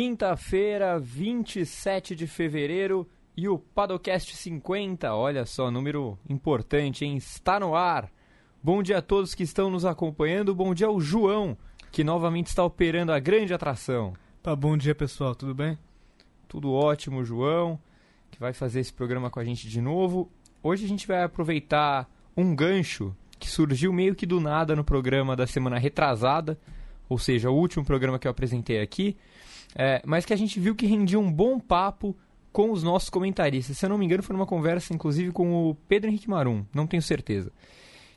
Quinta-feira, 27 de fevereiro e o Padocast 50, olha só, número importante, hein? Está no ar. Bom dia a todos que estão nos acompanhando, bom dia ao João, que novamente está operando a grande atração. Tá, bom dia pessoal, tudo bem? Tudo ótimo, João, que vai fazer esse programa com a gente de novo. Hoje a gente vai aproveitar um gancho que surgiu meio que do nada no programa da semana retrasada, ou seja, o último programa que eu apresentei aqui, é, mas que a gente viu que rendia um bom papo com os nossos comentaristas. Se eu não me engano, foi numa conversa, inclusive, com o Pedro Henrique Marum, não tenho certeza.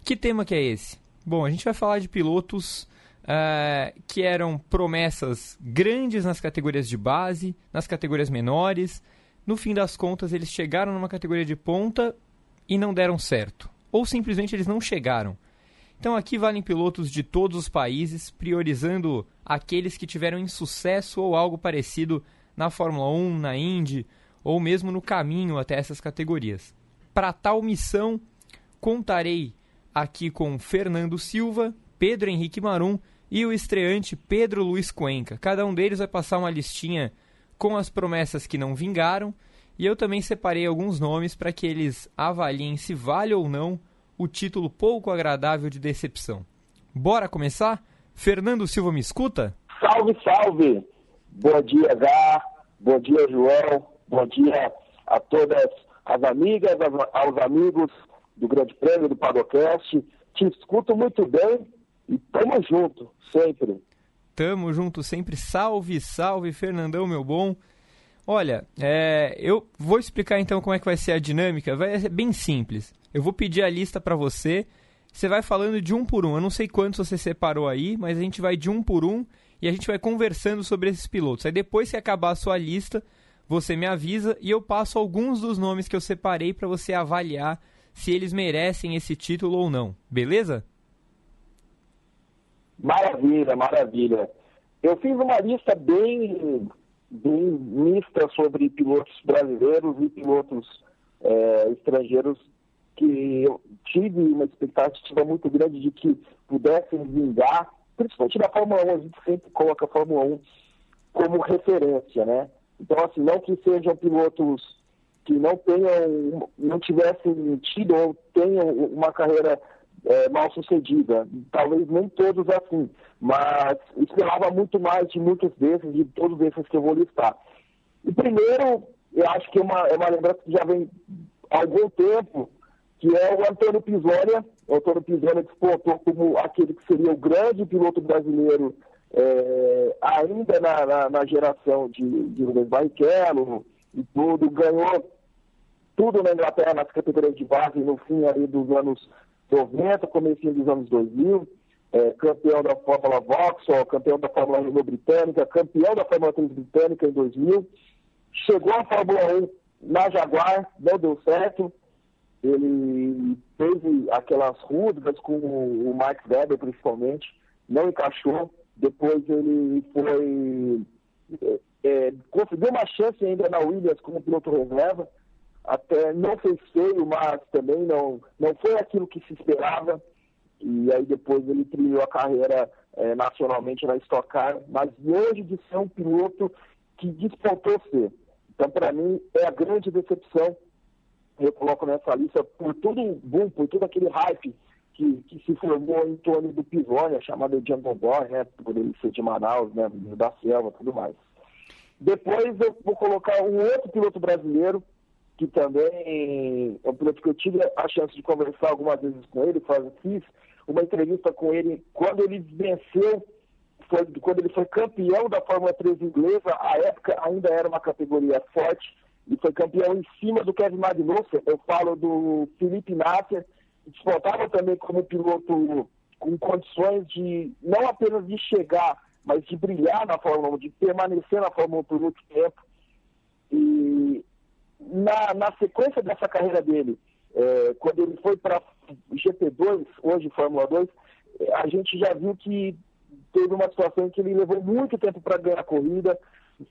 Que tema que é esse? Bom, a gente vai falar de pilotos é, que eram promessas grandes nas categorias de base, nas categorias menores. No fim das contas, eles chegaram numa categoria de ponta e não deram certo. Ou simplesmente eles não chegaram. Então aqui valem pilotos de todos os países, priorizando aqueles que tiveram insucesso ou algo parecido na Fórmula 1, na Indy ou mesmo no caminho até essas categorias. Para tal missão, contarei aqui com Fernando Silva, Pedro Henrique Marum e o estreante Pedro Luiz Cuenca. Cada um deles vai passar uma listinha com as promessas que não vingaram e eu também separei alguns nomes para que eles avaliem se vale ou não o título pouco agradável de decepção. Bora começar? Fernando Silva me escuta? Salve, salve! Bom dia, Gá. Bom dia, João. Bom dia a todas as amigas, aos amigos do Grande Prêmio do Padocast. Te escuto muito bem e tamo junto, sempre. Tamo junto sempre. Salve, salve, Fernandão, meu bom. Olha, é, eu vou explicar então como é que vai ser a dinâmica. Vai ser bem simples. Eu vou pedir a lista para você. Você vai falando de um por um. Eu não sei quantos você separou aí, mas a gente vai de um por um e a gente vai conversando sobre esses pilotos. Aí depois que acabar a sua lista, você me avisa e eu passo alguns dos nomes que eu separei para você avaliar se eles merecem esse título ou não. Beleza? Maravilha, maravilha. Eu fiz uma lista bem, bem mista sobre pilotos brasileiros e pilotos é, estrangeiros que eu tive uma expectativa muito grande de que pudessem vingar, principalmente na Fórmula 1, a gente sempre coloca a Fórmula 1 como referência, né? Então, assim, não que sejam pilotos que não tenham, não tivessem tido ou tenham uma carreira é, mal sucedida. Talvez nem todos assim, mas esperava muito mais de muitos desses, de todos esses que eu vou listar. E primeiro, eu acho que é uma, é uma lembrança que já vem há algum tempo, que é o Antônio Pisonia. O Antônio Pisonia despontou como aquele que seria o grande piloto brasileiro é, ainda na, na, na, geração de, de Rubens Barrichello e tudo, ganhou tudo na Inglaterra nas categorias de base no fim ali dos anos 90, começo dos anos 2000, é, campeão da Fórmula Vauxhall, campeão da Fórmula Renault Britânica, campeão da Fórmula 3 Britânica em 2000, chegou à Fórmula 1 na Jaguar, não deu certo, ele teve aquelas rudas com o Max Weber, principalmente, não encaixou. Depois ele foi. É, é, conseguiu uma chance ainda na Williams como piloto reserva. Até não fez feio, mas também não, não foi aquilo que se esperava. E aí depois ele trilhou a carreira é, nacionalmente na Stock Car, mas longe de ser um piloto que despontou ser. Então, para mim, é a grande decepção eu coloco nessa lista por todo o boom, por todo aquele hype que, que se formou em torno do Pisonia, chamado Django Boy, né, por ele ser de Manaus, né, da selva tudo mais. Depois eu vou colocar um outro piloto brasileiro, que também é um piloto que eu tive a chance de conversar algumas vezes com ele, fiz uma entrevista com ele quando ele venceu, foi, quando ele foi campeão da Fórmula 3 inglesa, a época ainda era uma categoria forte, e foi campeão em cima do Kevin Magnussen. Eu falo do Felipe Nasser, que disputava também como piloto com condições de não apenas de chegar, mas de brilhar na Fórmula 1, de permanecer na Fórmula 1 por muito tempo. E na, na sequência dessa carreira dele, é, quando ele foi para GP2, hoje Fórmula 2, a gente já viu que teve uma situação em que ele levou muito tempo para ganhar a corrida,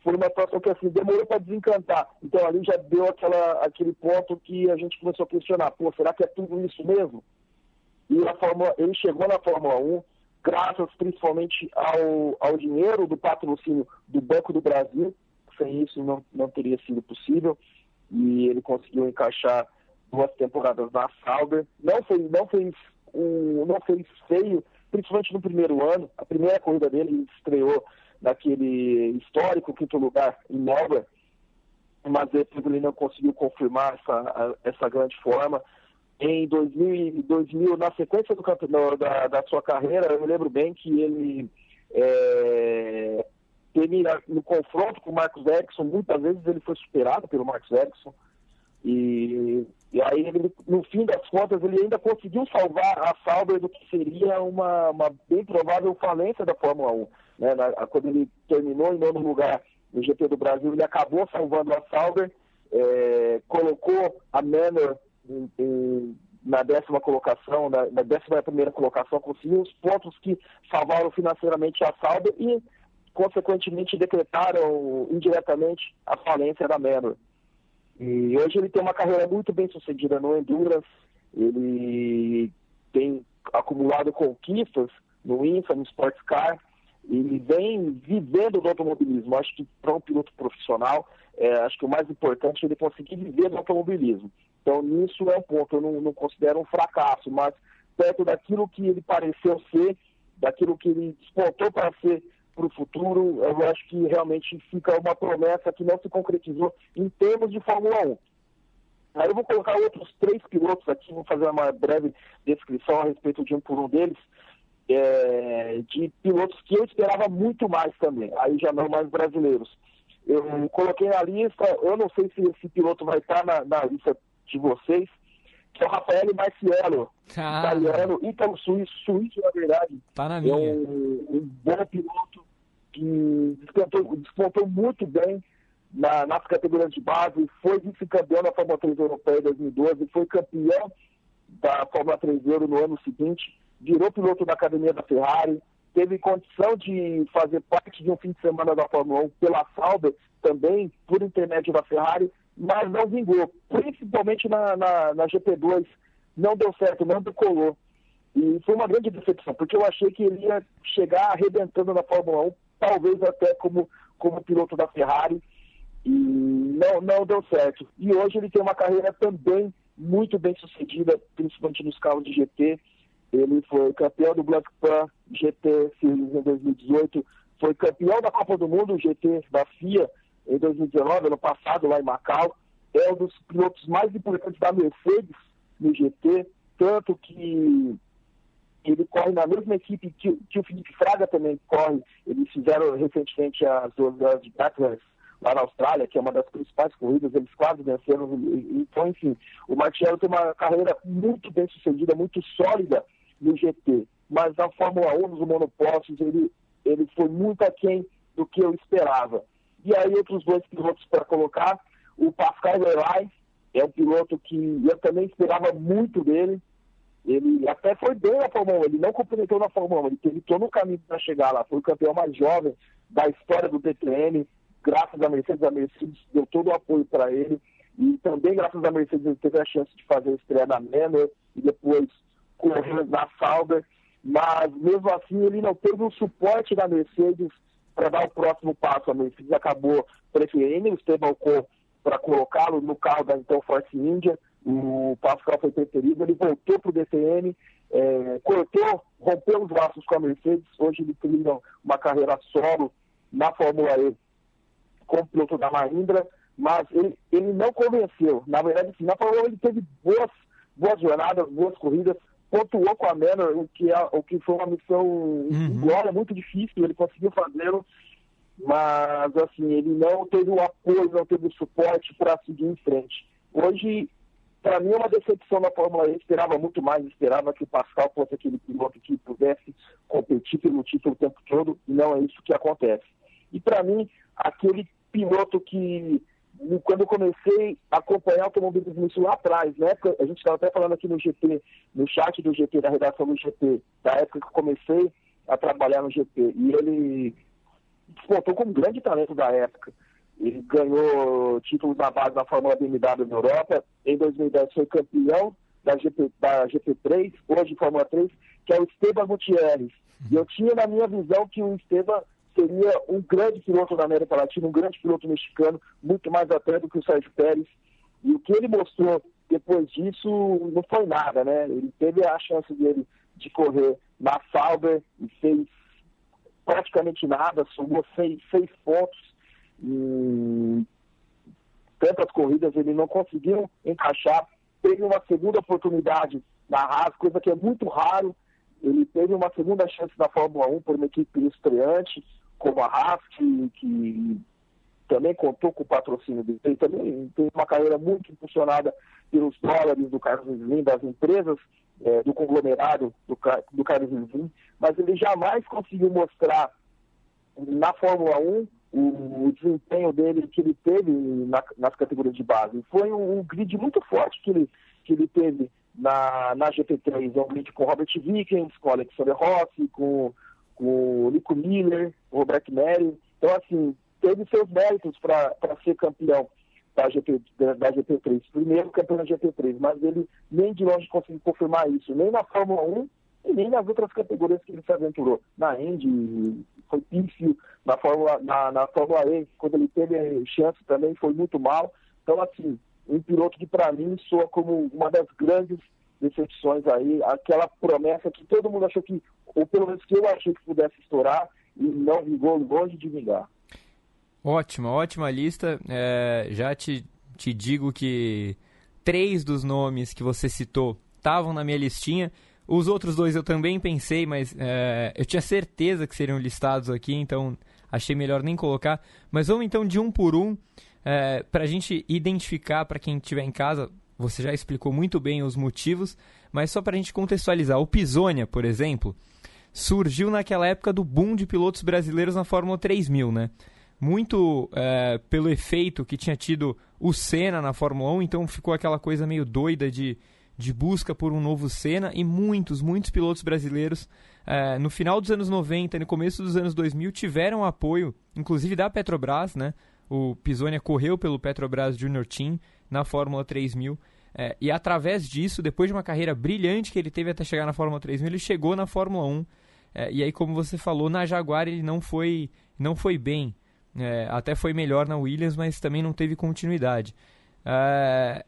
foi uma situação que assim, demorou para desencantar. Então ali já deu aquela, aquele ponto que a gente começou a questionar, pô, será que é tudo isso mesmo? E a Fórmula, ele chegou na Fórmula 1, graças principalmente ao, ao dinheiro do patrocínio do Banco do Brasil. Sem isso não, não teria sido possível. E ele conseguiu encaixar duas temporadas na Sauber. Não foi, não fez um, não fez feio, principalmente no primeiro ano. A primeira corrida dele estreou naquele histórico quinto lugar em Melbourne, mas depois ele não conseguiu confirmar essa, essa grande forma. Em 2000, 2000 na sequência do da, da sua carreira, eu me lembro bem que ele é, termina no confronto com o Marcos Ericsson, muitas vezes ele foi superado pelo Marcos Ericsson, e, e aí ele, no fim das contas ele ainda conseguiu salvar a Sauber do que seria uma, uma bem provável falência da Fórmula 1. Né? Na, quando ele terminou em nono lugar no GP do Brasil, ele acabou salvando a Sauber, é, colocou a Manor em, em, na décima colocação, na, na, décima primeira colocação, conseguiu os pontos que salvaram financeiramente a Sauber e, consequentemente, decretaram indiretamente a falência da Manor. E hoje ele tem uma carreira muito bem sucedida no Endurance, ele tem acumulado conquistas no INFA, no Sports Car, e vem vivendo do automobilismo. Acho que para um piloto profissional, é, acho que o mais importante é ele conseguir viver do automobilismo. Então, nisso é um ponto, eu não, não considero um fracasso, mas perto daquilo que ele pareceu ser, daquilo que ele despontou para ser para o futuro, eu acho que realmente fica uma promessa que não se concretizou em termos de Fórmula 1. Aí eu vou colocar outros três pilotos aqui, vou fazer uma breve descrição a respeito de um por um deles, é, de pilotos que eu esperava muito mais também, aí já não mais brasileiros. Eu coloquei na lista, eu não sei se esse piloto vai estar na, na lista de vocês, que é o Rafael Marciello, ah. italiano, então suíço, suíço na verdade. Tá na minha. É um, um bom piloto que despontou, despontou muito bem na, nas categorias de base, foi vice-campeão da Fórmula 3 Europeia em 2012, foi campeão da Fórmula 3 Euro no ano seguinte, virou piloto da academia da Ferrari, teve condição de fazer parte de um fim de semana da Fórmula 1 pela Sauber, também por intermédio da Ferrari, mas não vingou, principalmente na, na, na GP2, não deu certo, não decolou. E foi uma grande decepção, porque eu achei que ele ia chegar arrebentando na Fórmula 1, talvez até como, como piloto da Ferrari, e não, não deu certo. E hoje ele tem uma carreira também muito bem sucedida, principalmente nos carros de GT. Ele foi campeão do Black Pan GT Series em 2018, foi campeão da Copa do Mundo GT da FIA em 2019, ano passado, lá em Macau. É um dos pilotos mais importantes da Mercedes no GT, tanto que ele corre na mesma equipe que, que o Felipe Fraga também corre. Eles fizeram recentemente as duas de lá na Austrália, que é uma das principais corridas, eles quase venceram. Então, enfim, o Martiello tem uma carreira muito bem sucedida, muito sólida no GT. Mas na Fórmula 1, nos monopostos, ele, ele foi muito aquém do que eu esperava. E aí, outros dois pilotos para colocar. O Pascal Verlaine é um piloto que eu também esperava muito dele. Ele até foi bem na Fórmula 1, ele não complementou na Fórmula 1, ele teve todo o caminho para chegar lá. Foi o campeão mais jovem da história do DTM. Graças à Mercedes, a Mercedes deu todo o apoio para ele. E também, graças à Mercedes, ele teve a chance de fazer a estreia na Manor e depois correr na Sauber. Mas, mesmo assim, ele não teve o suporte da Mercedes para dar o próximo passo. A Mercedes acabou preferindo o Esteban Ocon para colocá-lo no carro da então Force India. O Pascal foi preferido, ele voltou para o DTM, é, cortou, rompeu os laços com a Mercedes. Hoje ele trilha uma carreira solo na Fórmula E como piloto da Mahindra, mas ele, ele não convenceu. Na verdade, na Fórmula 1 ele teve boas, boas jornadas, boas corridas, pontuou com a Manor, o que, é, o que foi uma missão uhum. glória, muito difícil, ele conseguiu fazê-lo, mas assim, ele não teve o apoio, não teve o suporte para seguir em frente. Hoje, para mim é uma decepção na Fórmula E, esperava muito mais, esperava que o Pascal fosse aquele piloto que pudesse competir pelo título o tempo todo, e não é isso que acontece. E para mim, aquele piloto que quando eu comecei a acompanhar o automobilismo isso lá atrás, né? A gente estava até falando aqui no GP, no chat do GP, da redação do GP, da época que eu comecei a trabalhar no GP. E ele despontou como um grande talento da época. Ele ganhou títulos na base da Fórmula BMW na Europa. Em 2010 foi campeão da, GP, da GP3, hoje Fórmula 3, que é o Esteban Gutierrez. E eu tinha na minha visão que o Esteban seria um grande piloto da América Latina, um grande piloto mexicano, muito mais até do que o Sérgio Pérez. E o que ele mostrou depois disso não foi nada, né? Ele teve a chance dele de correr na Sauber e fez praticamente nada, somou seis, seis pontos. E tantas corridas ele não conseguiu encaixar. Teve uma segunda oportunidade na Haas, coisa que é muito raro. Ele teve uma segunda chance na Fórmula 1 por uma equipe estreante, como a Haas, que, que também contou com o patrocínio dele. Ele também tem uma carreira muito impulsionada pelos dólares do Carlos Slim, das empresas é, do conglomerado do, do Carlos Slim, mas ele jamais conseguiu mostrar na Fórmula 1 o, o desempenho dele que ele teve na, nas categorias de base. Foi um, um, grid muito forte que ele, que ele teve na, na GP3, é um grid com Robert Vickens, com Alexander Rossi, com o Nico Miller, o Robert Neri. Então, assim, teve seus méritos para ser campeão da, GP, da, da, GP3, primeiro campeão da GP3, mas ele nem de longe conseguiu confirmar isso, nem na Fórmula 1 e nem nas outras categorias que ele se aventurou. Na Indy, foi pífio, na Fórmula, na, na Fórmula E, quando ele teve chance também, foi muito mal. Então, assim, um piloto que para mim soa como uma das grandes decepções aí, aquela promessa que todo mundo achou que, ou pelo menos que eu achei que pudesse estourar, e não vingou longe de vingar. Ótima, ótima lista. É, já te, te digo que três dos nomes que você citou estavam na minha listinha. Os outros dois eu também pensei, mas é, eu tinha certeza que seriam listados aqui, então achei melhor nem colocar. Mas vamos então de um por um, é, para a gente identificar para quem estiver em casa. Você já explicou muito bem os motivos, mas só para a gente contextualizar. O Pisonia, por exemplo, surgiu naquela época do boom de pilotos brasileiros na Fórmula 3000, né? Muito é, pelo efeito que tinha tido o Senna na Fórmula 1, então ficou aquela coisa meio doida de de busca por um novo Senna e muitos, muitos pilotos brasileiros é, no final dos anos 90 e no começo dos anos 2000 tiveram apoio, inclusive da Petrobras, né? O Pisonia correu pelo Petrobras Junior Team na Fórmula 3000 é, e através disso, depois de uma carreira brilhante que ele teve até chegar na Fórmula 3000, ele chegou na Fórmula 1 é, e aí, como você falou, na Jaguar ele não foi, não foi bem. É, até foi melhor na Williams, mas também não teve continuidade. É,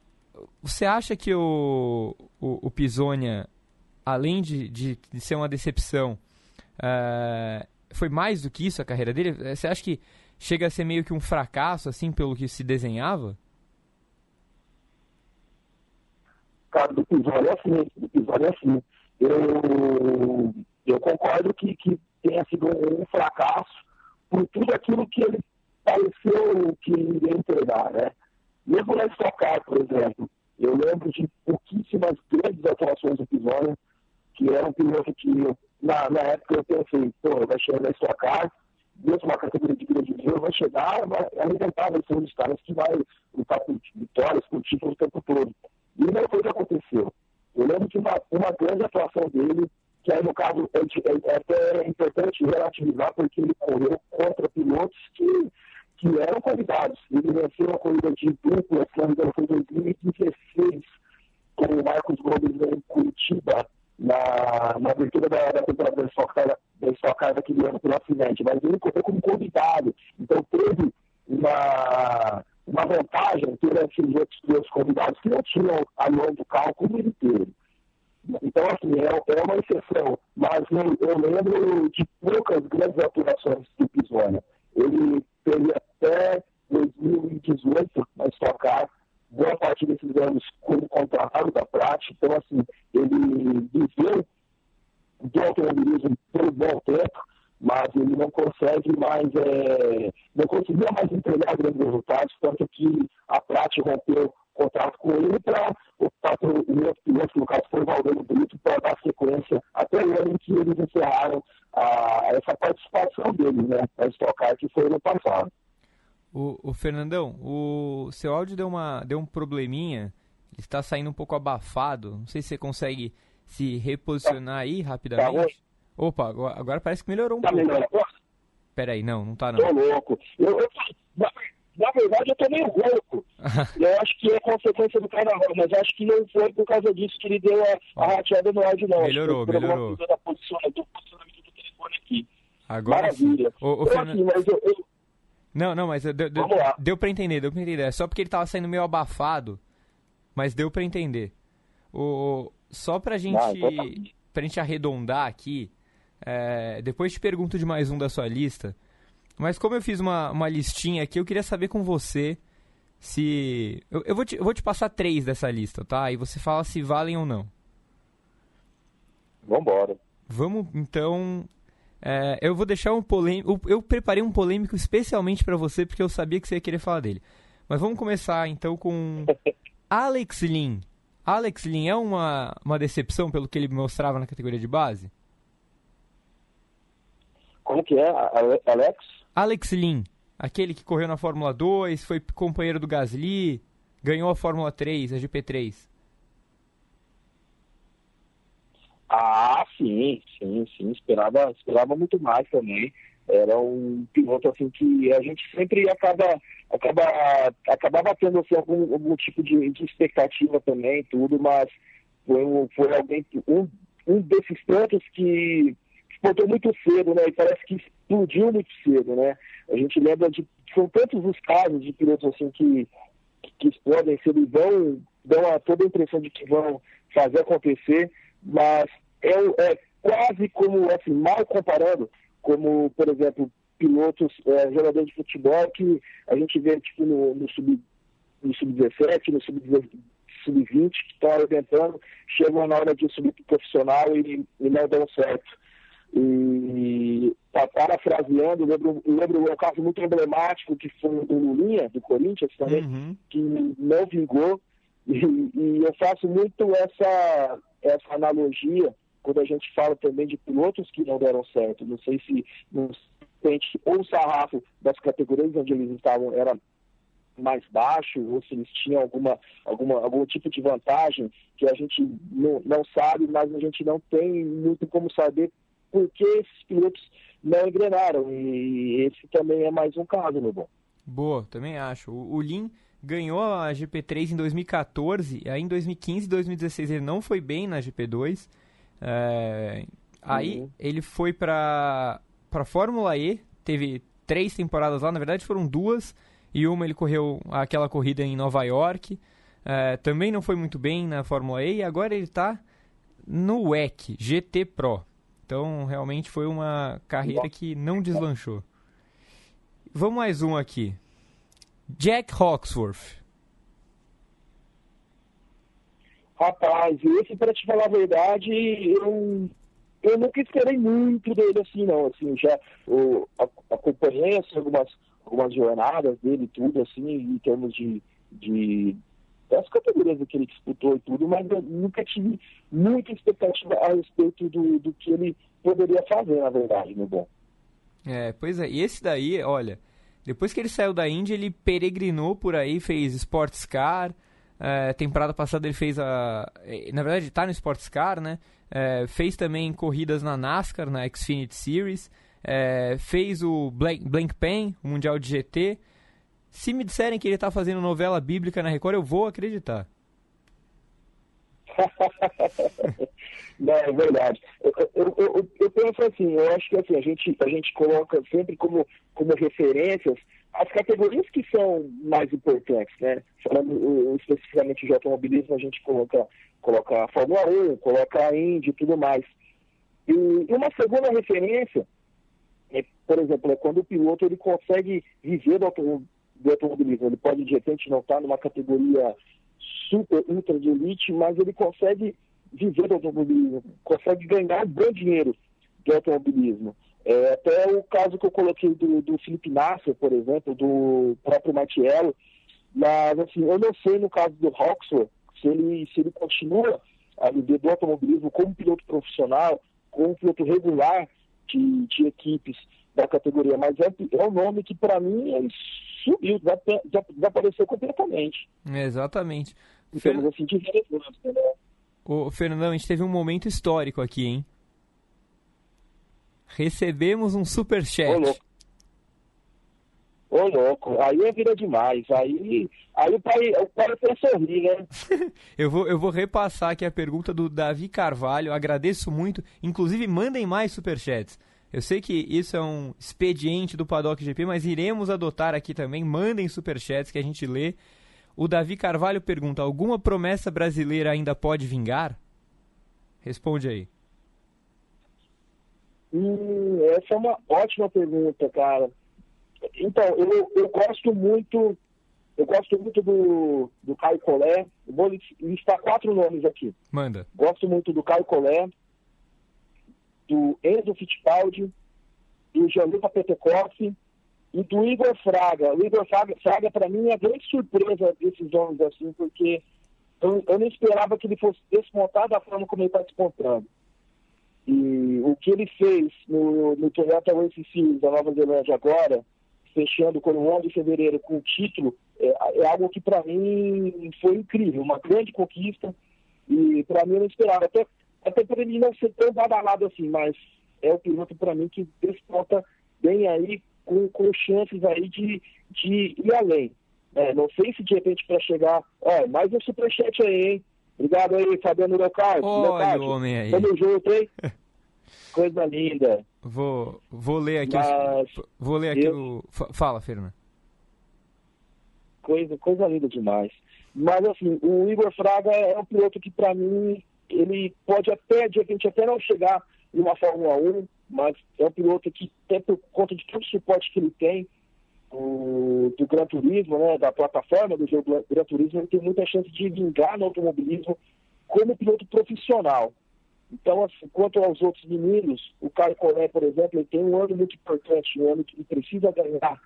você acha que o, o, o Pisonia, além de, de, de, ser uma decepção, uh, foi mais do que isso a carreira dele? Você acha que chega a ser meio que um fracasso, assim, pelo que se desenhava? Cara, do Pisonia é assim, do é assim. Eu, eu concordo que, que tenha sido um fracasso por tudo aquilo que ele pareceu que iria entregar, né? Mesmo na Stock Car, por exemplo, eu lembro de pouquíssimas grandes atuações do Pisoni, que era um piloto que, na, na época, eu pensei, pô, vai chegar na Stock Car, mesmo uma categoria de grande nível, vai chegar, vai arrebentar, vai ser um dos caras que vai lutar por vitórias, por títulos o tempo todo. E o que aconteceu. Eu lembro de uma, uma grande atuação dele, que aí, no caso, é, é, é até importante relativizar, porque ele correu contra pilotos que que eram convidados. Ele venceu a corrida de dupla, se não foi em 2016, com o Marcos Gomes em Curitiba, na, na abertura da, da temporada da Stock Car daquele ano pelo acidente. Mas ele correu como convidado. Então teve uma, uma vantagem ter aqueles outros dois convidados que não tinham a mão do carro como ele teve. Então, assim, é, é uma exceção, mas eu, eu lembro de poucas grandes atuações do Pisoni. Ele teve até 2018 na Stock boa parte desses anos como contratado da prática, então assim, ele viveu do automobilismo por um bom tempo, mas ele não consegue mais, é, não conseguia mais entregar grandes resultados, tanto que a prática rompeu contrato com ele para optar por um outro piloto, que no caso foi o Valdemiro Brito, para dar sequência até o ano em que eles encerraram a, essa participação dele né, na Stock que foi no passado. O, o, Fernandão, o seu áudio deu, uma, deu um probleminha, ele está saindo um pouco abafado, não sei se você consegue se reposicionar aí rapidamente. Tá Opa, agora, agora, parece que melhorou um tá pouco. Melhor. Peraí, não, não tá não. Tô louco. Eu, eu, na verdade, eu tô meio rouco. eu acho que é consequência do carnaval, mas acho que não foi por causa disso que ele deu a, a rateada no áudio, não. Melhorou, melhorou. Da posicionamento, do posicionamento do telefone aqui. Agora Maravilha. Ô, ô, Então, Fernando- assim, mas eu, eu- Não, não, mas deu, deu, lá. deu pra entender, deu pra entender. É só porque ele tava saindo meio abafado, mas deu pra entender. O, só pra gente, Ah, então tá. pra gente arredondar aqui, é, depois te pergunto de mais um da sua lista, mas como eu fiz uma, uma listinha aqui, eu queria saber com você se... Eu, eu vou te, eu vou te passar três dessa lista, tá? E você fala se valem ou não. Vambora. Vamos, então. é, eu vou deixar um polêmico. Eu preparei um polêmico especialmente pra você, porque eu sabia que você ia querer falar dele. Mas vamos começar então com. Alex Lin. Alex Lin é uma, uma decepção pelo que ele mostrava na categoria de base? Como que é, Ale- Alex? Alex Lin, aquele que correu na Fórmula 2, foi companheiro do Gasly, ganhou a Fórmula 3, a GP3. Ah, sim, sim, sim. Esperava, esperava muito mais também. Era um piloto assim que a gente sempre acaba, acaba, acabava tendo assim, algum, algum tipo de, de expectativa também, tudo, mas foi, foi alguém, que- um, um desses tantos que explodiu muito cedo, né? E parece que explodiu muito cedo, né? A gente lembra de. São tantos os casos de pilotos assim que, que explodem cedo e vão, dão a, toda a impressão de que vão fazer acontecer, mas é, é quase como, assim, mal comparando, como, por exemplo, pilotos, é, jogadores de futebol que a gente vê tipo, no, no sub no sub-17, no sub- sub-20, que estão arrebentando, chegam na hora de subir para profissional e, e não dão certo. E pa- parafraseando, eu lembro, eu lembro um caso muito emblemático que foi o do Lulinha, do Corinthians também, Uhum. que não vingou. E, e eu faço muito essa, essa analogia quando a gente fala também de pilotos que não deram certo. Não sei se não ou o sarrafo das categorias onde eles estavam era mais baixo, ou se eles tinham alguma, alguma, algum tipo de vantagem que a gente não, não sabe, mas a gente não tem muito como saber por que esses pilotos não engrenaram. E esse também é mais um caso, meu bom. Boa, também acho. O, o Lin ganhou a GP3 em 2014, aí em 2015 e 2016 ele não foi bem na GP2. É, aí Uhum. ele foi pra, pra Fórmula E, teve três temporadas lá, na verdade foram duas, e uma ele correu aquela corrida em Nova York. É, também não foi muito bem na Fórmula E, e agora ele tá no WEC, GT Pro. Então realmente foi uma carreira que não deslanchou. Vamos mais um aqui. Jack Hawksworth. Rapaz, esse, para te falar a verdade, eu, eu nunca esperei muito dele assim, não. Assim, já eu a- acompanhei assim, algumas, algumas jornadas dele e tudo, assim, em termos de, de das categorias que ele disputou e tudo, mas eu nunca tive muita expectativa a respeito do, do que ele poderia fazer, na verdade, meu bom. É, pois é. E esse daí, olha, depois que ele saiu da Indy, ele peregrinou por aí, fez Sports Car. É, temporada passada ele fez a. eh, Na verdade, tá no Sports Car, né? É, fez também corridas na NASCAR, na Xfinity Series. É, fez o Blank, Blank Pen, o Mundial de GT. Se me disserem que ele tá fazendo novela bíblica na Record, eu vou acreditar. Não, é verdade. Eu, eu, eu, eu penso assim, eu acho que assim, a gente, a gente coloca sempre como, como referências as categorias que são mais importantes, né? Falando uh, especificamente de automobilismo, a gente coloca, coloca a Fórmula 1, coloca a Indy e tudo mais. E, uma segunda referência, é, por exemplo, é quando o piloto ele consegue viver do, do automobilismo. Ele pode, de repente, não estar numa categoria super, ultra de elite, mas ele consegue viver do automobilismo, consegue ganhar bom dinheiro do automobilismo. É, até o caso que eu coloquei do, do Felipe Nasser, por exemplo, do próprio Matiello, mas assim, eu não sei no caso do Roxor, se ele, se ele continua a viver do automobilismo como piloto profissional, como piloto regular de, de equipes da categoria, mas é, é um nome que para mim ele subiu, desapareceu completamente. Exatamente. Em termos assim, de relevância, né? Ô, Fernandão, a gente teve um momento histórico aqui, hein? Recebemos um superchat. Ô, louco. Ô, louco, aí é vida demais. Aí, aí o pai, o pai até sorrir, né? eu, vou, eu vou repassar aqui a pergunta do Davi Carvalho. Agradeço muito. Inclusive, mandem mais superchats. Eu sei que isso é um expediente do Paddock GP, mas iremos adotar aqui também. Mandem superchats que a gente lê. O Davi Carvalho pergunta: alguma promessa brasileira ainda pode vingar? Responde aí. Hum, essa é uma ótima pergunta, cara. Então, eu, eu gosto muito, eu gosto muito do, do Caio Collet. vou listar quatro nomes aqui. Manda. Gosto muito do Caio Collet, do Enzo Fittipaldi, do Gianluca Petekoff e do Igor Fraga. O Igor Fraga, Fraga para mim, é a grande surpresa desses nomes, assim, porque eu, eu não esperava que ele fosse desmontar da forma como ele está desmontando. E o que ele fez no, no Toyota Race da Nova Zelândia agora, fechando com o 11 de fevereiro com o título, é, é algo que para mim foi incrível, uma grande conquista. E para mim eu não esperava, até, até por ele não ser tão badalado assim, mas é o piloto para mim que desponta bem aí, com, com chances aí de, de ir além. É, não sei se de repente para chegar. Ó, mais um superchat aí, hein? Obrigado aí, Fabiano Leocádio. Olha o homem aí. Tamo junto, hein? Coisa linda. Vou, vou ler aqui. Mas, vou ler aqui eu... o. Fala, Fernando. Coisa, coisa linda demais. Mas assim, o Igor Fraga é um piloto que para mim ele pode até, de repente, até não chegar em uma Fórmula 1, mas é um piloto que, até por conta de todo o suporte que ele tem do, do Gran Turismo, né, da plataforma do jogo Gran Turismo, ele tem muita chance de vingar no automobilismo como piloto profissional. Então, assim, quanto aos outros meninos, o Caio Collet, por exemplo, ele tem um ano muito importante, um ano que ele precisa ganhar,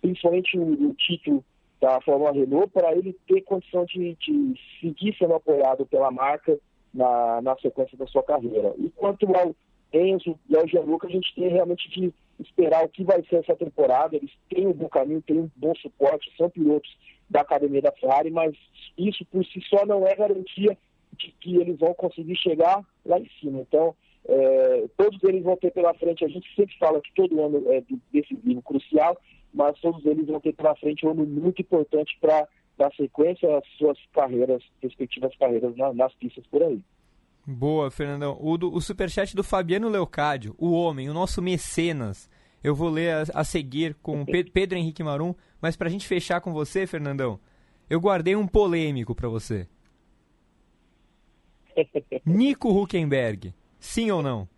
principalmente o, o título da Fórmula Renault, para ele ter condição de, de, seguir sendo apoiado pela marca na, na sequência da sua carreira. E quanto ao Enzo e ao Gianluca, a gente tem realmente de esperar o que vai ser essa temporada. Eles têm um bom caminho, têm um bom suporte, são pilotos da academia da Ferrari, mas isso por si só não é garantia de que eles vão conseguir chegar lá em cima. Então, é, todos eles vão ter pela frente, a gente sempre fala que todo ano é decisivo, crucial, mas todos eles vão ter pela frente um ano muito importante para dar sequência às suas carreiras, respectivas carreiras na, nas pistas por aí. Boa, Fernandão. O, do, o superchat do Fabiano Leocádio, o homem, o nosso mecenas. Eu vou ler a, a seguir com o Pedro Henrique Marum, mas para a gente fechar com você, Fernandão, eu guardei um polêmico para você. Nico Huckenberg, sim ou não?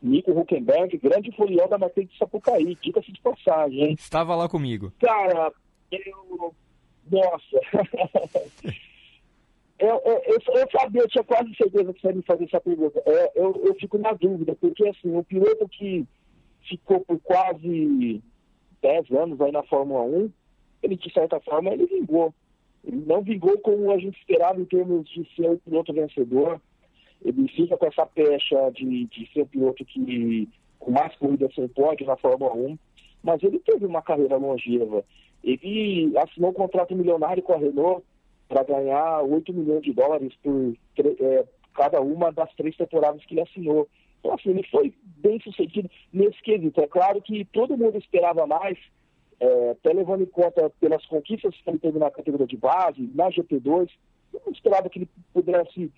Nico Huckenberg, grande folião da Marquês de Sapucaí, diga-se de passagem, hein? Estava lá comigo. Cara, eu... Nossa... eu, eu, eu, eu, sabia, eu tinha quase certeza que você ia me fazer essa pergunta. É, eu, eu fico na dúvida, porque assim, o piloto que ficou por quase 10 anos aí na Fórmula 1, ele de certa forma ele vingou. Ele não vingou como a gente esperava em termos de ser um piloto vencedor. Ele fica com essa pecha de, de ser um piloto que com mais corridas sem pódio na Fórmula 1, mas ele teve uma carreira longeva. Ele assinou um contrato milionário com a Renault para ganhar 8 milhões de dólares por é, cada uma das três temporadas que ele assinou. Então, assim, ele foi bem sucedido nesse quesito. É claro que todo mundo esperava mais, é, até levando em conta pelas conquistas que ele teve na categoria de base, na GP2, eu não esperava que ele pudesse,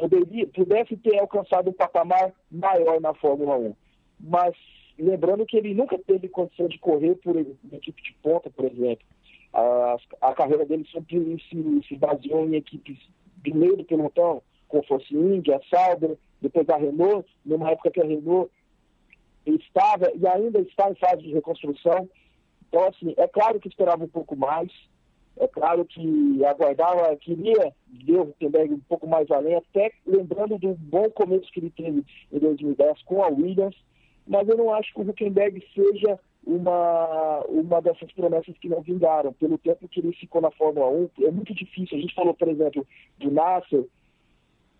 poderia, pudesse ter alcançado um patamar maior na Fórmula 1. Mas lembrando que ele nunca teve condição de correr por uma equipe de ponta, por exemplo. A, a carreira dele sempre se, se baseou em equipes de meio do pelotão, como fosse Índia, Sauber, depois a Renault, numa época que a Renault estava e ainda está em fase de reconstrução. Então, assim, é claro que esperava um pouco mais, é claro que aguardava, queria ver o Huckenberg um pouco mais além, até lembrando do bom começo que ele teve em 2010 com a Williams, mas eu não acho que o Huckenberg seja uma, uma dessas promessas que não vingaram. Pelo tempo que ele ficou na Fórmula 1, é muito difícil. A gente falou, por exemplo, do Nasser,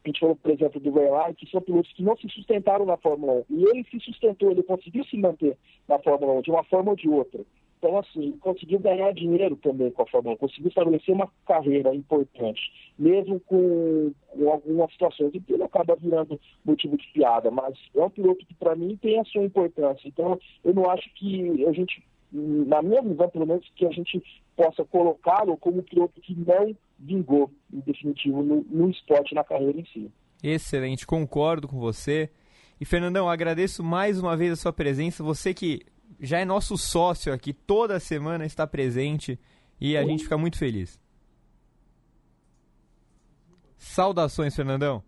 a gente falou, por exemplo, do Verlaine, que são pilotos que não se sustentaram na Fórmula 1. E ele se sustentou, ele conseguiu se manter na Fórmula 1 de uma forma ou de outra. Então, assim, conseguiu ganhar dinheiro também com a Fórmula 1, conseguiu estabelecer uma carreira importante, mesmo com, com algumas situações em que ele acaba virando motivo de piada, mas é um piloto que, para mim, tem a sua importância. Então, eu não acho que a gente, na minha visão, pelo menos, que a gente possa colocá-lo como um piloto que não vingou, em definitivo, no, no esporte, na carreira em si. Excelente, concordo com você. E Fernandão, agradeço mais uma vez a sua presença. Você que já é nosso sócio aqui, toda semana está presente e a gente fica muito feliz. Saudações, Fernandão.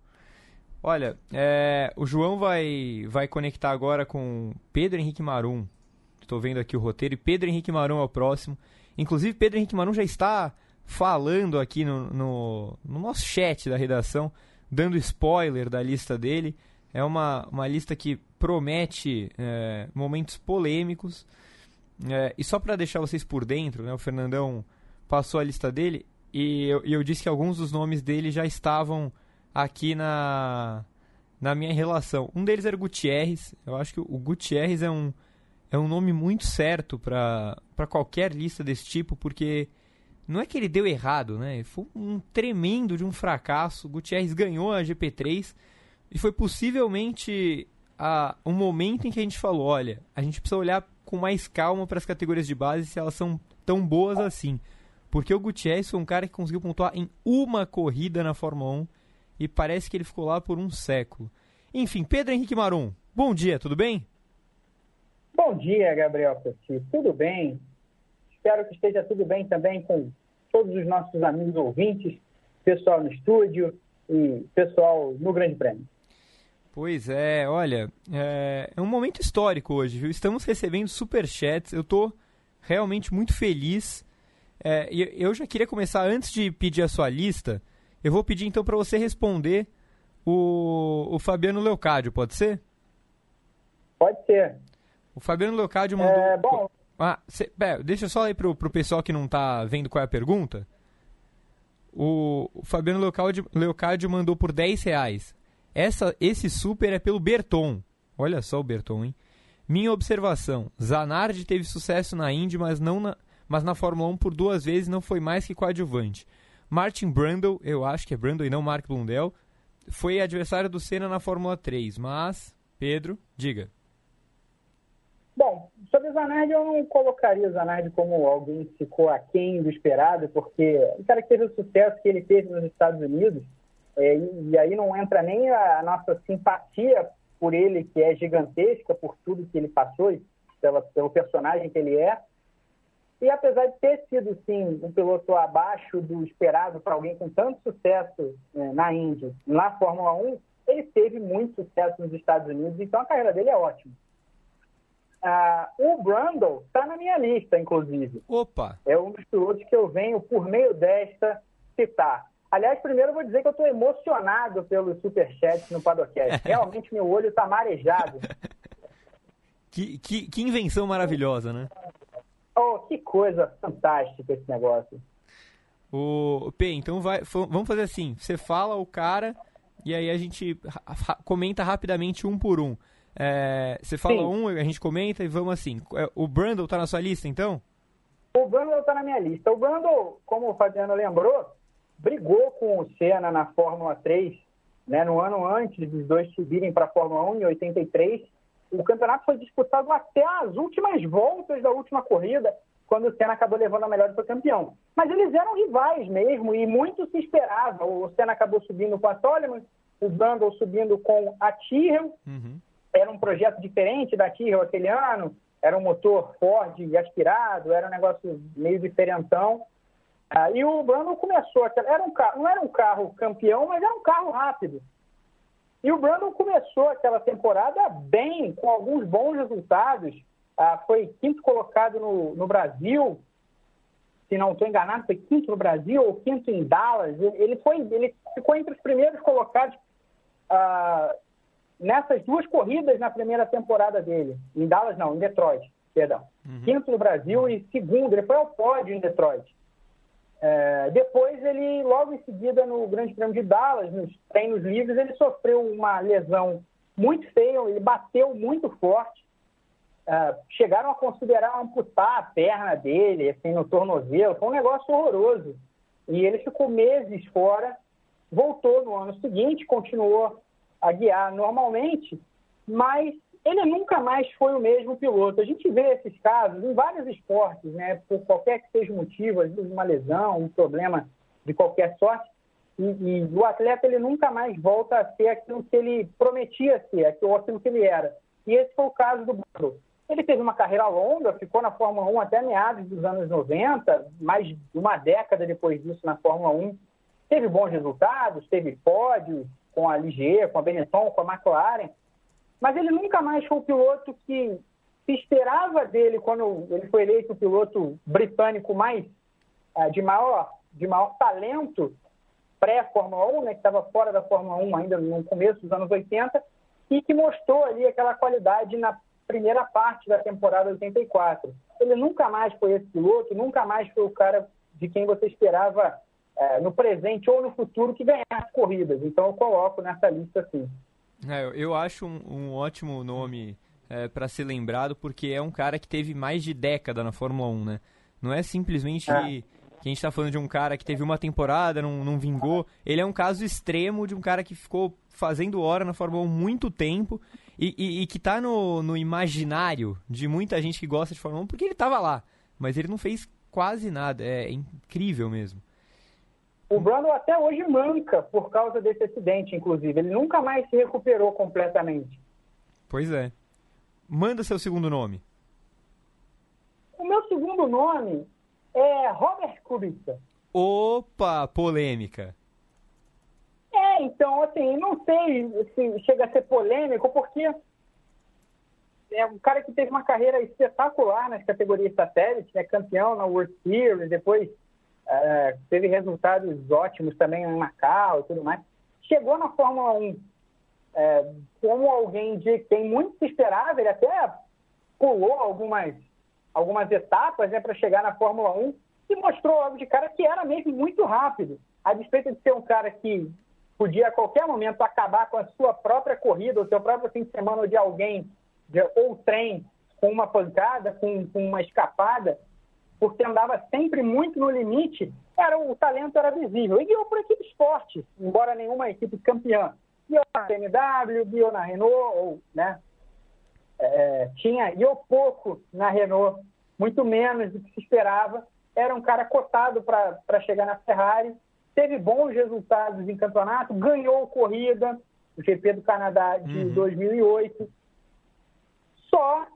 Olha, é, o João vai, vai conectar agora com Pedro Henrique Marum. Estou vendo aqui o roteiro e Pedro Henrique Marum é o próximo. Inclusive, Pedro Henrique Marum já está falando aqui no, no, no nosso chat da redação, dando spoiler da lista dele. É uma, uma lista que promete é, momentos polêmicos. É, e só para deixar vocês por dentro, né, o Fernandão passou a lista dele e eu, eu, disse que alguns dos nomes dele já estavam aqui na, na minha relação. Um deles era o Gutierrez. Eu acho que o Gutierrez é um, é um nome muito certo para qualquer lista desse tipo, porque não é que ele deu errado, né? Foi um tremendo de um fracasso. Gutierrez ganhou a GP3 e foi possivelmente a, um momento em que a gente falou: olha, a gente precisa olhar com mais calma para as categorias de base se elas são tão boas assim. Porque o Gutierrez foi um cara que conseguiu pontuar em uma corrida na Fórmula 1 e parece que ele ficou lá por um século. Enfim, Pedro Henrique Marum, bom dia, tudo bem? Bom dia, Gabriel Petit. Tudo bem? Espero que esteja tudo bem também com todos os nossos amigos ouvintes, pessoal no estúdio e pessoal no Grande Prêmio. Pois é, olha, é, é um momento histórico hoje, viu? Estamos recebendo superchats, eu estou realmente muito feliz. É, eu já queria começar, antes de pedir a sua lista, eu vou pedir então para você responder o, o Fabiano Leocádio, pode ser? Pode ser. O Fabiano Leocádio mandou... É, bom... Ah, cê, pera, deixa eu só ler pro, pro pessoal que não está vendo qual é a pergunta. O, o Fabiano Leocádio, Leocádio mandou por 10 reais. Essa, esse super é pelo Berton. Olha só o Berton, hein? Minha observação: Zanardi teve sucesso na Indy, mas, não na, mas na Fórmula 1 por duas vezes não foi mais que coadjuvante. Martin Brundle, eu acho que é Brundle e não Mark Blundell, foi adversário do Senna na Fórmula 3, mas, Pedro, diga. Bom, sobre Zanardi, eu não colocaria Zanardi como alguém que ficou aquém do esperado, porque o cara que teve o sucesso que ele teve nos Estados Unidos, é, e aí não entra nem a nossa simpatia por ele, que é gigantesca, por tudo que ele passou, pela, pelo personagem que ele é. E apesar de ter sido, sim, um piloto abaixo do esperado para alguém com tanto sucesso é, na Indy, na Fórmula 1, ele teve muito sucesso nos Estados Unidos, então a carreira dele é ótima. Ah, o Brundle está na minha lista, inclusive. Opa! É um dos pilotos que eu venho, por meio desta, citar. Aliás, primeiro eu vou dizer que eu estou emocionado pelos superchats no Padocast. Realmente meu olho está marejado. Que, que, que, invenção maravilhosa, né? Oh, que coisa fantástica esse negócio. O P, então vai, vamos fazer assim: você fala o cara e aí a gente comenta rapidamente um por um. É, você fala Sim. um, a gente comenta e vamos assim. É, o Brundle está na sua lista, então? O Brundle está na minha lista. O Brundle, como o Fabiano lembrou, brigou com o Senna na Fórmula 3, né, no ano antes dos dois subirem para a Fórmula 1, em 83. O campeonato foi disputado até as últimas voltas da última corrida, quando o Senna acabou levando a melhor e foi campeão. Mas eles eram rivais mesmo, e muito se esperava. O Senna acabou subindo com a Toleman, o Brundle subindo com a Tyrrell. Uhum. Era um projeto diferente da Tyrrell aquele ano, era um motor Ford aspirado, era um negócio meio diferentão. Ah, e o Brandon começou, era um carro, não era um carro campeão, mas era um carro rápido. E o Brandon começou aquela temporada bem, com alguns bons resultados. Ah, foi quinto colocado no, no Brasil, se não estou enganado, foi quinto no Brasil ou quinto em Dallas. Ele, foi, ele ficou entre os primeiros colocados ah, nessas duas corridas na primeira temporada dele. Em Dallas, não, em Detroit, perdão. Uhum. Quinto no Brasil e segundo, ele foi ao pódio em Detroit. É, depois ele, logo em seguida, no Grande Prêmio de Dallas, nos treinos livres, ele sofreu uma lesão muito feia, ele bateu muito forte. uh, chegaram a considerar amputar a perna dele, assim, no tornozelo. Foi um negócio horroroso. E ele ficou meses fora, voltou no ano seguinte, continuou a guiar normalmente, mas ele nunca mais foi o mesmo piloto. A gente vê esses casos em vários esportes, né? Por qualquer que seja o motivo, às vezes uma lesão, um problema de qualquer sorte, e, e, o atleta ele nunca mais volta a ser aquilo que ele prometia ser, aquilo que ele era. E esse foi o caso do Bruno. Ele teve uma carreira longa, ficou na Fórmula 1 até meados dos anos 90, mais de uma década depois disso na Fórmula 1. Teve bons resultados, teve pódios com a Ligier, com a Benetton, com a McLaren, mas ele nunca mais foi o piloto que se esperava dele quando ele foi eleito o piloto britânico mais eh, de maior, de maior talento pré-Fórmula 1, né, que estava fora da Fórmula 1 ainda no começo dos anos 80, e que mostrou ali aquela qualidade na primeira parte da temporada 84. Ele nunca mais foi esse piloto, nunca mais foi o cara de quem você esperava é, no presente ou no futuro que ganhasse corridas. Então eu coloco nessa lista assim. É, eu acho um, um ótimo nome é, para ser lembrado porque é um cara que teve mais de década na Fórmula 1, né? Não é simplesmente é que a gente tá falando de um cara que teve uma temporada, não, não vingou. Ele é um caso extremo de um cara que ficou fazendo hora na Fórmula 1 muito tempo e, e, e, que tá no, no imaginário de muita gente que gosta de Fórmula 1 porque ele tava lá, mas ele não fez quase nada. É incrível mesmo. O Brandon até hoje manca por causa desse acidente, inclusive. Ele nunca mais se recuperou completamente. Pois é. Manda seu segundo nome. O meu segundo nome é Robert Kubica. Opa, polêmica. É, então, assim, não sei se chega a ser polêmico, porque é um cara que teve uma carreira espetacular nas categorias satélite, né? campeão na World Series, depois é, teve resultados ótimos também em Macau e tudo mais. Chegou na Fórmula 1 é, como alguém de quem muito se esperava, ele até pulou algumas algumas etapas né, para chegar na Fórmula 1 e mostrou logo de cara que era mesmo muito rápido. A despeito de ser um cara que podia a qualquer momento acabar com a sua própria corrida, o seu próprio fim de semana de alguém, de, ou trem, com uma pancada, com, com, uma escapada, porque andava sempre muito no limite, era o talento era visível. E guiou por equipe esporte, embora nenhuma equipe campeã. Guiou na BMW, guiou na Renault, ou, né, é, tinha, guiou pouco na Renault, muito menos do que se esperava. Era um cara cotado para chegar na Ferrari, teve bons resultados em campeonato, ganhou corrida, o GP do Canadá de uhum. 2008. Só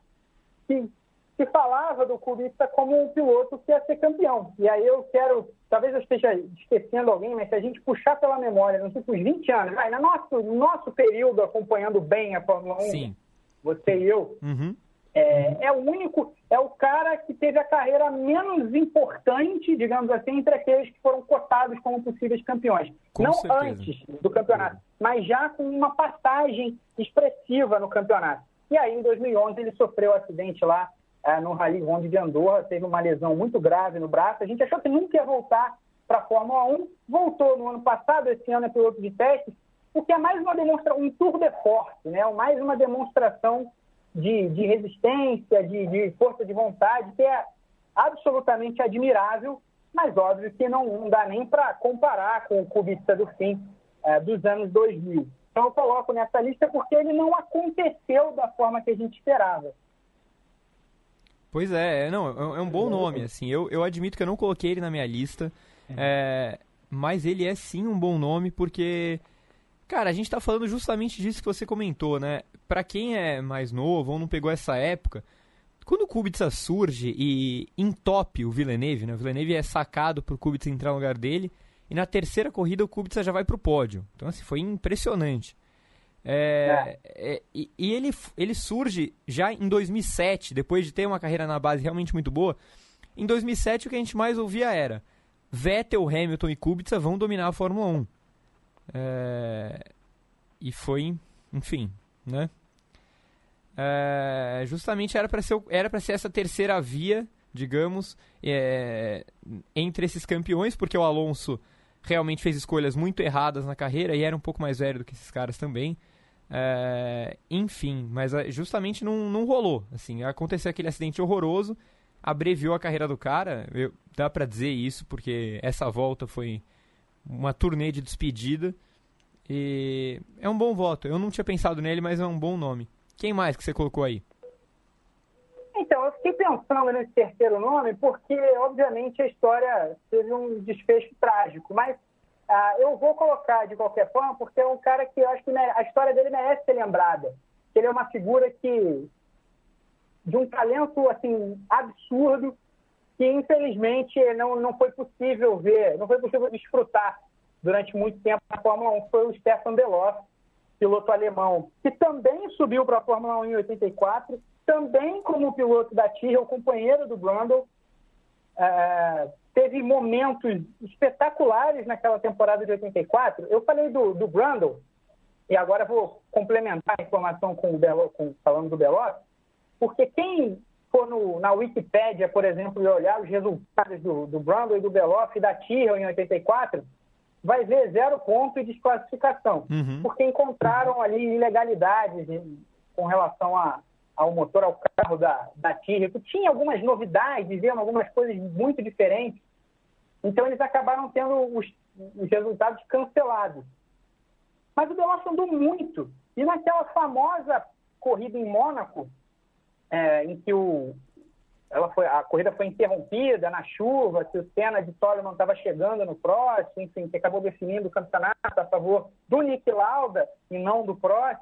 que se falava do Kubica como um piloto que ia ser campeão. E aí eu quero, talvez eu esteja esquecendo alguém, mas se a gente puxar pela memória, nos últimos 20 anos, vai, no nosso, no nosso período acompanhando bem a Fórmula 1, Sim você e eu, uhum. é, é, o único, é o cara que teve a carreira menos importante, digamos assim, entre aqueles que foram cotados como possíveis campeões. Com Não certeza. antes do campeonato, mas já com uma passagem expressiva no campeonato. E aí, em 2011, ele sofreu um acidente lá é, no Rally Ronde de Andorra, teve uma lesão muito grave no braço. A gente achou que nunca ia voltar para a Fórmula 1, voltou no ano passado, esse ano é piloto de testes, porque é mais uma demonstração, um tour de force, né? mais uma demonstração de, de resistência, de, de, força de vontade, que é absolutamente admirável, mas óbvio que não, não dá nem para comparar com o Kubica do fim é, dos anos 2000. Então eu coloco nessa lista porque ele não aconteceu da forma que a gente esperava. Pois é, é não, é um bom nome, assim, eu, eu admito que eu não coloquei ele na minha lista, é, mas ele é sim um bom nome porque Cara, a gente tá falando justamente disso que você comentou, né? Pra quem é mais novo ou não pegou essa época, quando o Kubica surge e entope o Villeneuve, né? O Villeneuve é sacado pro Kubica entrar no lugar dele, e na terceira corrida o Kubica já vai pro pódio. Então, assim, foi impressionante. É, é. É, e, e ele, ele surge já em 2007, depois de ter uma carreira na base realmente muito boa. Em 2007, o que a gente mais ouvia era Vettel, Hamilton e Kubica vão dominar a Fórmula 1. É, e foi, enfim, né? É, justamente era para ser era para ser essa terceira via, digamos, é, entre esses campeões, porque o Alonso realmente fez escolhas muito erradas na carreira e era um pouco mais velho do que esses caras também. É, enfim, mas é, justamente não, não rolou. Assim, aconteceu aquele acidente horroroso, abreviou a carreira do cara. Eu, dá para dizer isso porque essa volta foi uma turnê de despedida. E é um bom voto. Eu não tinha pensado nele, mas é um bom nome. Quem mais que você colocou aí? Então, eu fiquei pensando nesse terceiro nome porque, obviamente, a história teve um desfecho trágico. Mas ah, eu vou colocar de qualquer forma porque é um cara que eu acho que a história dele merece ser lembrada. Ele é uma figura que de um talento assim absurdo que infelizmente não, não foi possível ver, não foi possível desfrutar durante muito tempo na Fórmula 1, foi o Stefan Beloff, piloto alemão, que também subiu para a Fórmula 1 em 84, também como piloto da Tyrrell, companheiro do Brundle, é, teve momentos espetaculares naquela temporada de 84. Eu falei do, do Brundle, e agora vou complementar a informação com o Belo, com, falando do Beloff, porque quem for no, na Wikipédia, por exemplo, e olhar os resultados do, do Brundle e do Beloff e da Tyrrell em 84, vai ver zero ponto e desclassificação, uhum. porque encontraram ali ilegalidades com relação a, ao motor, ao carro da, da Tyrrell, que tinha algumas novidades, diziam algumas coisas muito diferentes. Então eles acabaram tendo os, os resultados cancelados. Mas o Beloff andou muito. E naquela famosa corrida em Mônaco, é, em que o, ela foi, a corrida foi interrompida na chuva, que o Senna de Toleman estava chegando no Prost, enfim, que acabou definindo o campeonato a favor do Nick Lauda e não do Prost.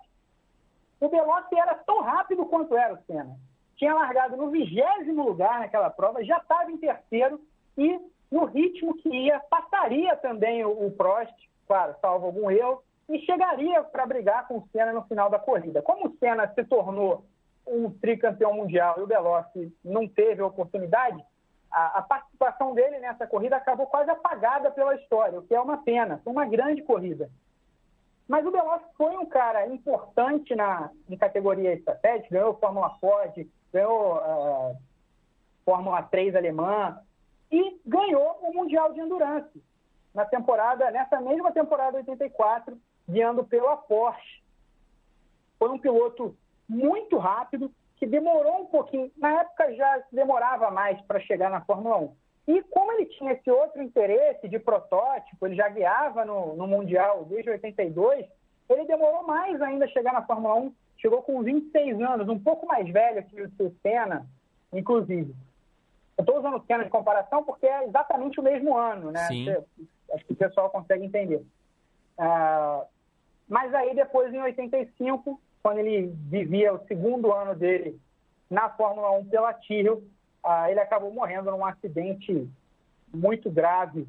O Belossi era tão rápido quanto era o Senna. Tinha largado no vigésimo lugar naquela prova, já estava em terceiro e no ritmo que ia, passaria também o, Prost, claro, salvo algum erro, e chegaria para brigar com o Senna no final da corrida. Como o Senna se tornou um tricampeão mundial e o Belossi não teve a oportunidade, a, a, participação dele nessa corrida acabou quase apagada pela história, o que é uma pena. Foi uma grande corrida. Mas o Belossi foi um cara importante na em categoria estratégica, ganhou Fórmula Ford, ganhou uh, Fórmula 3 alemã e ganhou o Mundial de Endurance na temporada, nessa mesma temporada 84, guiando pela Porsche. Foi um piloto muito rápido, que demorou um pouquinho. Na época já demorava mais para chegar na Fórmula 1. E como ele tinha esse outro interesse de protótipo, ele já guiava no, no Mundial desde 82, ele demorou mais ainda a chegar na Fórmula 1. Chegou com 26 anos, um pouco mais velho que o Senna, inclusive. Eu estou usando o Senna de comparação porque é exatamente o mesmo ano, né? Sim. Acho que o pessoal consegue entender. Uh, mas aí depois, em 85, quando ele vivia o segundo ano dele na Fórmula 1 pela Tyrrell, ah, ele acabou morrendo num acidente muito grave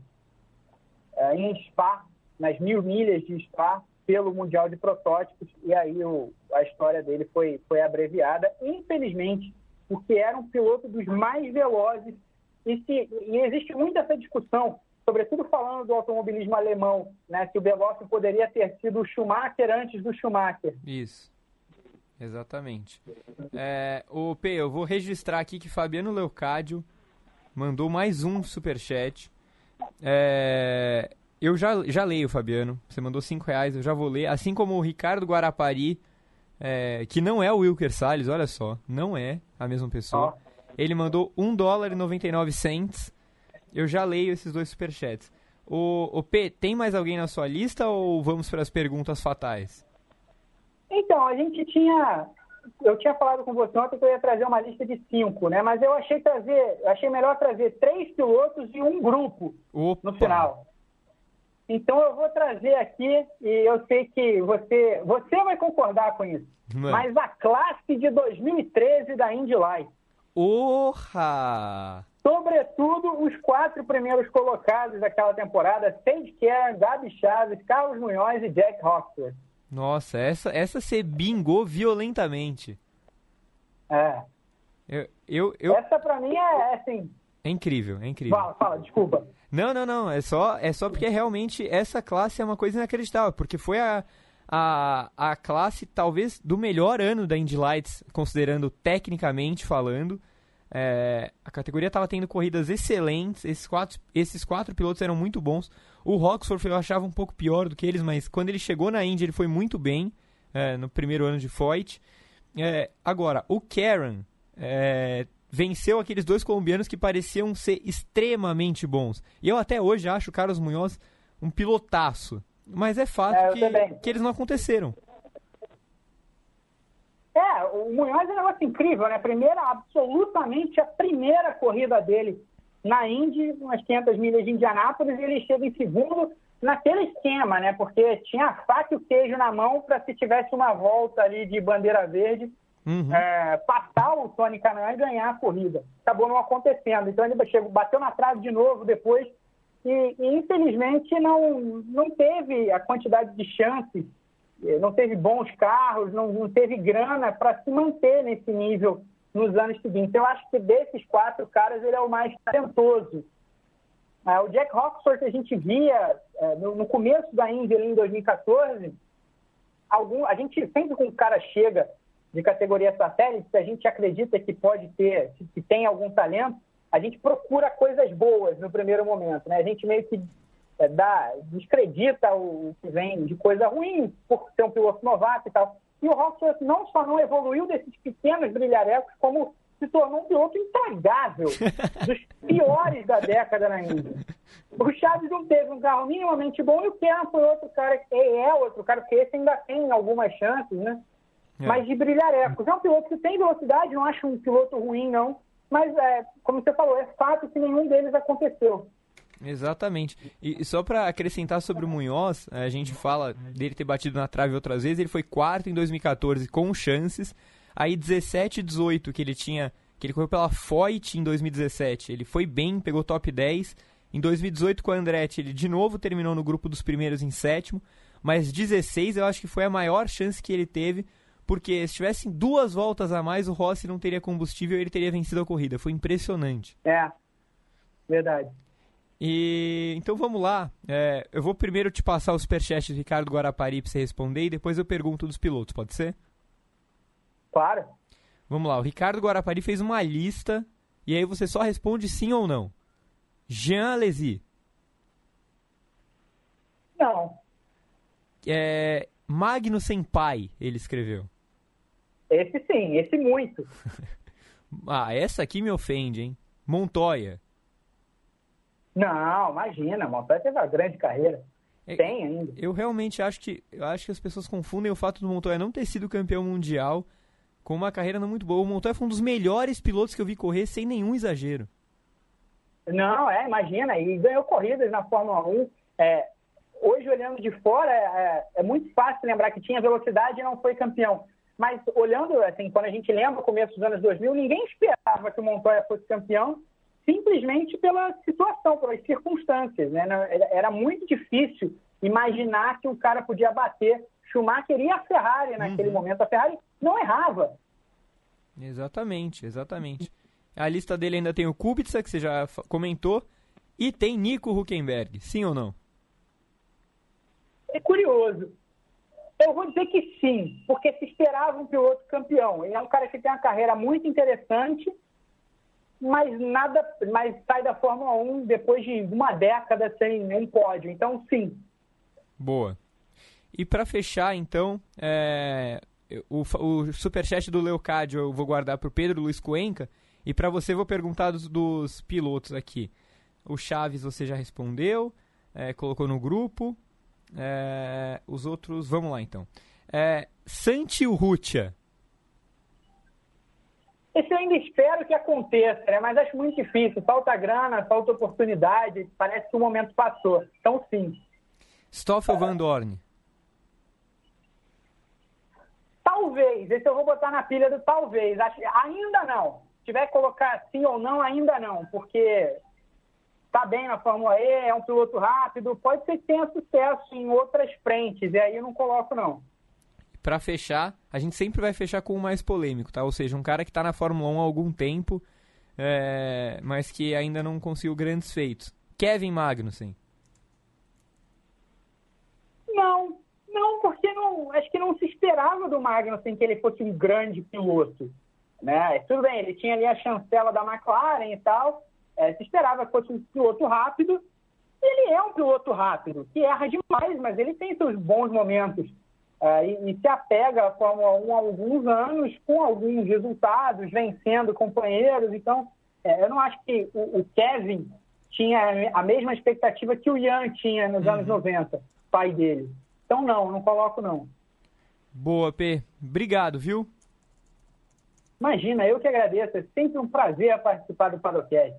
ah, em Spa, nas mil milhas de Spa, pelo Mundial de Protótipos, e aí o, a história dele foi, foi abreviada, infelizmente, porque era um piloto dos mais velozes, e, se, e existe muita essa discussão, sobretudo falando do automobilismo alemão, né, se o Veloce poderia ter sido o Schumacher antes do Schumacher. Isso. Exatamente. É, o P, eu vou registrar aqui que Fabiano Leucádio mandou mais um superchat. É, eu já, já leio, Fabiano. Você mandou 5 reais, eu já vou ler. Assim como o Ricardo Guarapari, é, que não é o Wilker Salles, olha só. Não é a mesma pessoa. Ele mandou 1 dólar e 99 cents. Eu já leio esses dois superchats. O, o P, tem mais alguém na sua lista ou vamos para as perguntas fatais? Então, a gente tinha. Eu tinha falado com você ontem que eu ia trazer uma lista de cinco, né? Mas eu achei trazer, achei melhor trazer três pilotos e um grupo Opa. no final. Então eu vou trazer aqui, e eu sei que você, você vai concordar com isso. Mano. Mas a classe de 2013 da Indy Light. Orra! Sobretudo os quatro primeiros colocados daquela temporada, Sage Karen, Gabi Chaves, Carlos Munhoz e Jack Roxford. Nossa, essa, essa você bingou violentamente. É. Eu, eu, eu... Essa pra mim é, é assim. É incrível, é incrível. Fala, fala, desculpa. Não, não, não. É só, é só porque realmente essa classe é uma coisa inacreditável. Porque foi a, a, a classe, talvez, do melhor ano da Indy Lights, considerando tecnicamente falando. É, a categoria estava tendo corridas excelentes, esses quatro, esses quatro pilotos eram muito bons. O Roxford eu achava um pouco pior do que eles, mas quando ele chegou na Indy ele foi muito bem. é, no primeiro ano de Foyt. É, agora, o Karen é, venceu aqueles dois colombianos que pareciam ser extremamente bons. E eu até hoje acho o Carlos Munhoz um pilotaço. Mas é fato É, que, que eles não aconteceram. É, o Munhoz é um negócio incrível, né? Primeira, absolutamente a primeira corrida dele na Indy, umas 500 milhas de Indianápolis, ele chega em segundo naquele esquema, né? Porque tinha a faca e o queijo na mão para se tivesse uma volta ali de bandeira verde, Uhum. é, passar o Tony Canaan e ganhar a corrida. Acabou não acontecendo. Então ele chegou, bateu na trave de novo depois e, e, infelizmente não, não teve a quantidade de chances, eh, não teve bons carros, não, não teve grana para se manter nesse nível nos anos seguintes. Eu acho que desses quatro caras ele é o mais talentoso. Ah, o Jack Roxford que a gente via eh, no, no começo da Indy em 2014, algum, a gente sempre quando o cara chega de categoria satélite, se a gente acredita que pode ter, que tem algum talento, a gente procura coisas boas no primeiro momento, né? A gente meio que é, dá, descredita o que vem de coisa ruim por ser um piloto novato e tal. E o Roxford não só não evoluiu desses pequenos brilharecos, como se tornou um piloto intragável, dos piores da década na Índia. O Chaves não teve um carro minimamente bom e o Kern foi outro cara, que é outro cara, porque esse ainda tem algumas chances, né? É. Mas de brilharecos. É um piloto que tem velocidade, não acho um piloto ruim, não. Mas, é, como você falou, é fato que nenhum deles aconteceu. Exatamente. E e só para acrescentar sobre o Munhoz, a gente fala dele ter batido na trave outras vezes, ele foi quarto em 2014 com chances. Aí 17 e 18 que ele tinha, que ele correu pela Foyt em 2017, ele foi bem, pegou top 10. Em 2018 com a Andretti, ele de novo terminou no grupo dos primeiros em sétimo, mas 16 eu acho que foi a maior chance que ele teve, porque se tivessem duas voltas a mais, o Rossi não teria combustível e ele teria vencido a corrida. Foi impressionante. É, verdade. E então vamos lá. É, eu vou primeiro te passar o superchat do Ricardo Guarapari pra você responder e depois eu pergunto dos pilotos, pode ser? Claro. Vamos lá, o Ricardo Guarapari fez uma lista e aí você só responde sim ou não. Jean Alesi, Não. é, Magno Senpai, ele escreveu. Esse sim, esse muito. Ah, essa aqui me ofende, hein? Montoya. Não, imagina, Montoya teve uma grande carreira. É- Tem ainda. Eu realmente acho que eu acho que as pessoas confundem o fato do Montoya não ter sido campeão mundial com uma carreira não muito boa. O Montoya foi um dos melhores pilotos que eu vi correr sem nenhum exagero. Não, é, imagina, e ganhou corridas na Fórmula 1. É, hoje, olhando de fora, é, é muito fácil lembrar que tinha velocidade e não foi campeão. Mas olhando, assim, quando a gente lembra o começo dos anos 2000, ninguém esperava que o Montoya fosse campeão, simplesmente pela situação, pelas circunstâncias. Né? Era muito difícil imaginar que o cara podia bater Schumacher e a Ferrari naquele momento. A Ferrari não errava. Exatamente, exatamente. A lista dele ainda tem o Kubica, que você já comentou, e tem Nico Huckenberg. Sim ou não? É curioso. Eu vou dizer que sim, porque se esperava um piloto campeão. Ele é um cara que tem uma carreira muito interessante, mas nada, mas sai da Fórmula 1 depois de uma década sem nenhum pódio. Então, sim. Boa. E pra fechar, então, é, o, o superchat do Leocádio eu vou guardar pro Pedro Luiz Cuenca. E pra você vou perguntar dos, dos pilotos aqui. O Chaves você já respondeu, é, colocou no grupo. É, os outros, vamos lá então. É, Santi Urrutia. Esse eu ainda espero que aconteça, né? mas acho muito difícil. Falta grana, falta oportunidade, parece que o momento passou. Então, sim. Stoffel Van Dorn. Talvez, esse eu vou botar na pilha do talvez. Acho- ainda não. Se tiver que colocar sim ou não, ainda não, porque tá bem na Fórmula E, é um piloto rápido, pode ser que tenha sucesso em outras frentes, e aí eu não coloco não. Pra fechar, a gente sempre vai fechar com o mais polêmico, tá? Ou seja, um cara que tá na Fórmula 1 há algum tempo, é, mas que ainda não conseguiu grandes feitos. Kevin Magnussen. Não, não, porque não, acho que não se esperava do Magnussen que ele fosse um grande piloto. Né? Tudo bem, ele tinha ali a chancela da McLaren e tal, é, se esperava que fosse um piloto rápido. Ele é um piloto rápido, que erra demais, mas ele tem seus bons momentos. é, e, e, se apega à Fórmula 1 há alguns anos, com alguns resultados, vencendo companheiros. Então, é, eu não acho que o, o, Kevin tinha a mesma expectativa que o Ian tinha nos uhum. anos 90, pai dele. Então, não, não coloco não. Boa, P. Obrigado, viu? Imagina, eu que agradeço. É sempre um prazer participar do Padocast.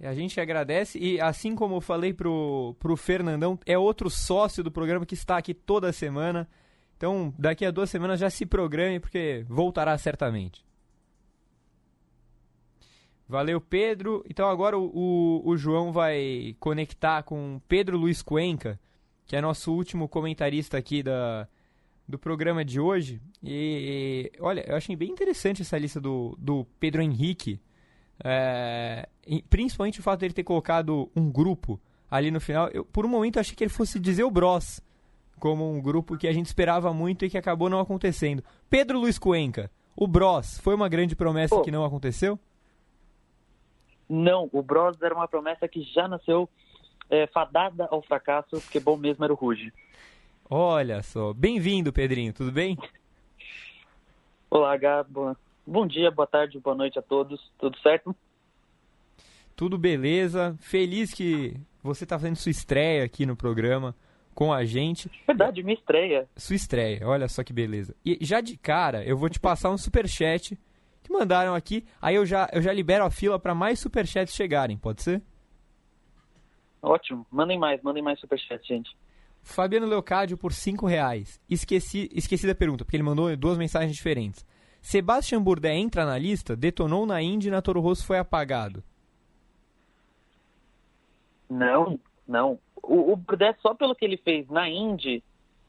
A gente agradece e assim como eu falei pro, pro Fernandão, é outro sócio do programa que está aqui toda semana. Então, daqui a duas semanas já se programe, porque voltará certamente. Valeu, Pedro. Então agora o, o, João vai conectar com Pedro Luiz Cuenca, que é nosso último comentarista aqui da, do programa de hoje. E, e olha, eu achei bem interessante essa lista do, do Pedro Henrique. É, principalmente o fato dele ter colocado um grupo ali no final. Eu, por um momento, achei que ele fosse dizer o Bros, como um grupo que a gente esperava muito e que acabou não acontecendo. Pedro Luiz Cuenca, o Bros, foi uma grande promessa que não aconteceu? Não, o Bros era uma promessa que já nasceu é, fadada ao fracasso, porque bom mesmo era o Ruge. Olha só. Bem-vindo, Pedrinho, tudo bem? Olá, Gabo. Bom dia, boa tarde, boa noite a todos. Tudo certo? Tudo beleza. Feliz que você está fazendo sua estreia aqui no programa com a gente. Verdade, minha estreia. Sua estreia, olha só que beleza. E já de cara, eu vou te passar um super chat que mandaram aqui, aí eu já, eu já libero a fila para mais superchats chegarem, pode ser? Ótimo, mandem mais, mandem mais superchats, gente. Fabiano Leocádio por 5 reais. Esqueci, esqueci da pergunta, porque ele mandou duas mensagens diferentes. Sebastian Bourdais entra na lista, detonou na Indy e na Toro Rosso foi apagado. Não, não. O, o Bourdais, só pelo que ele fez na Indy,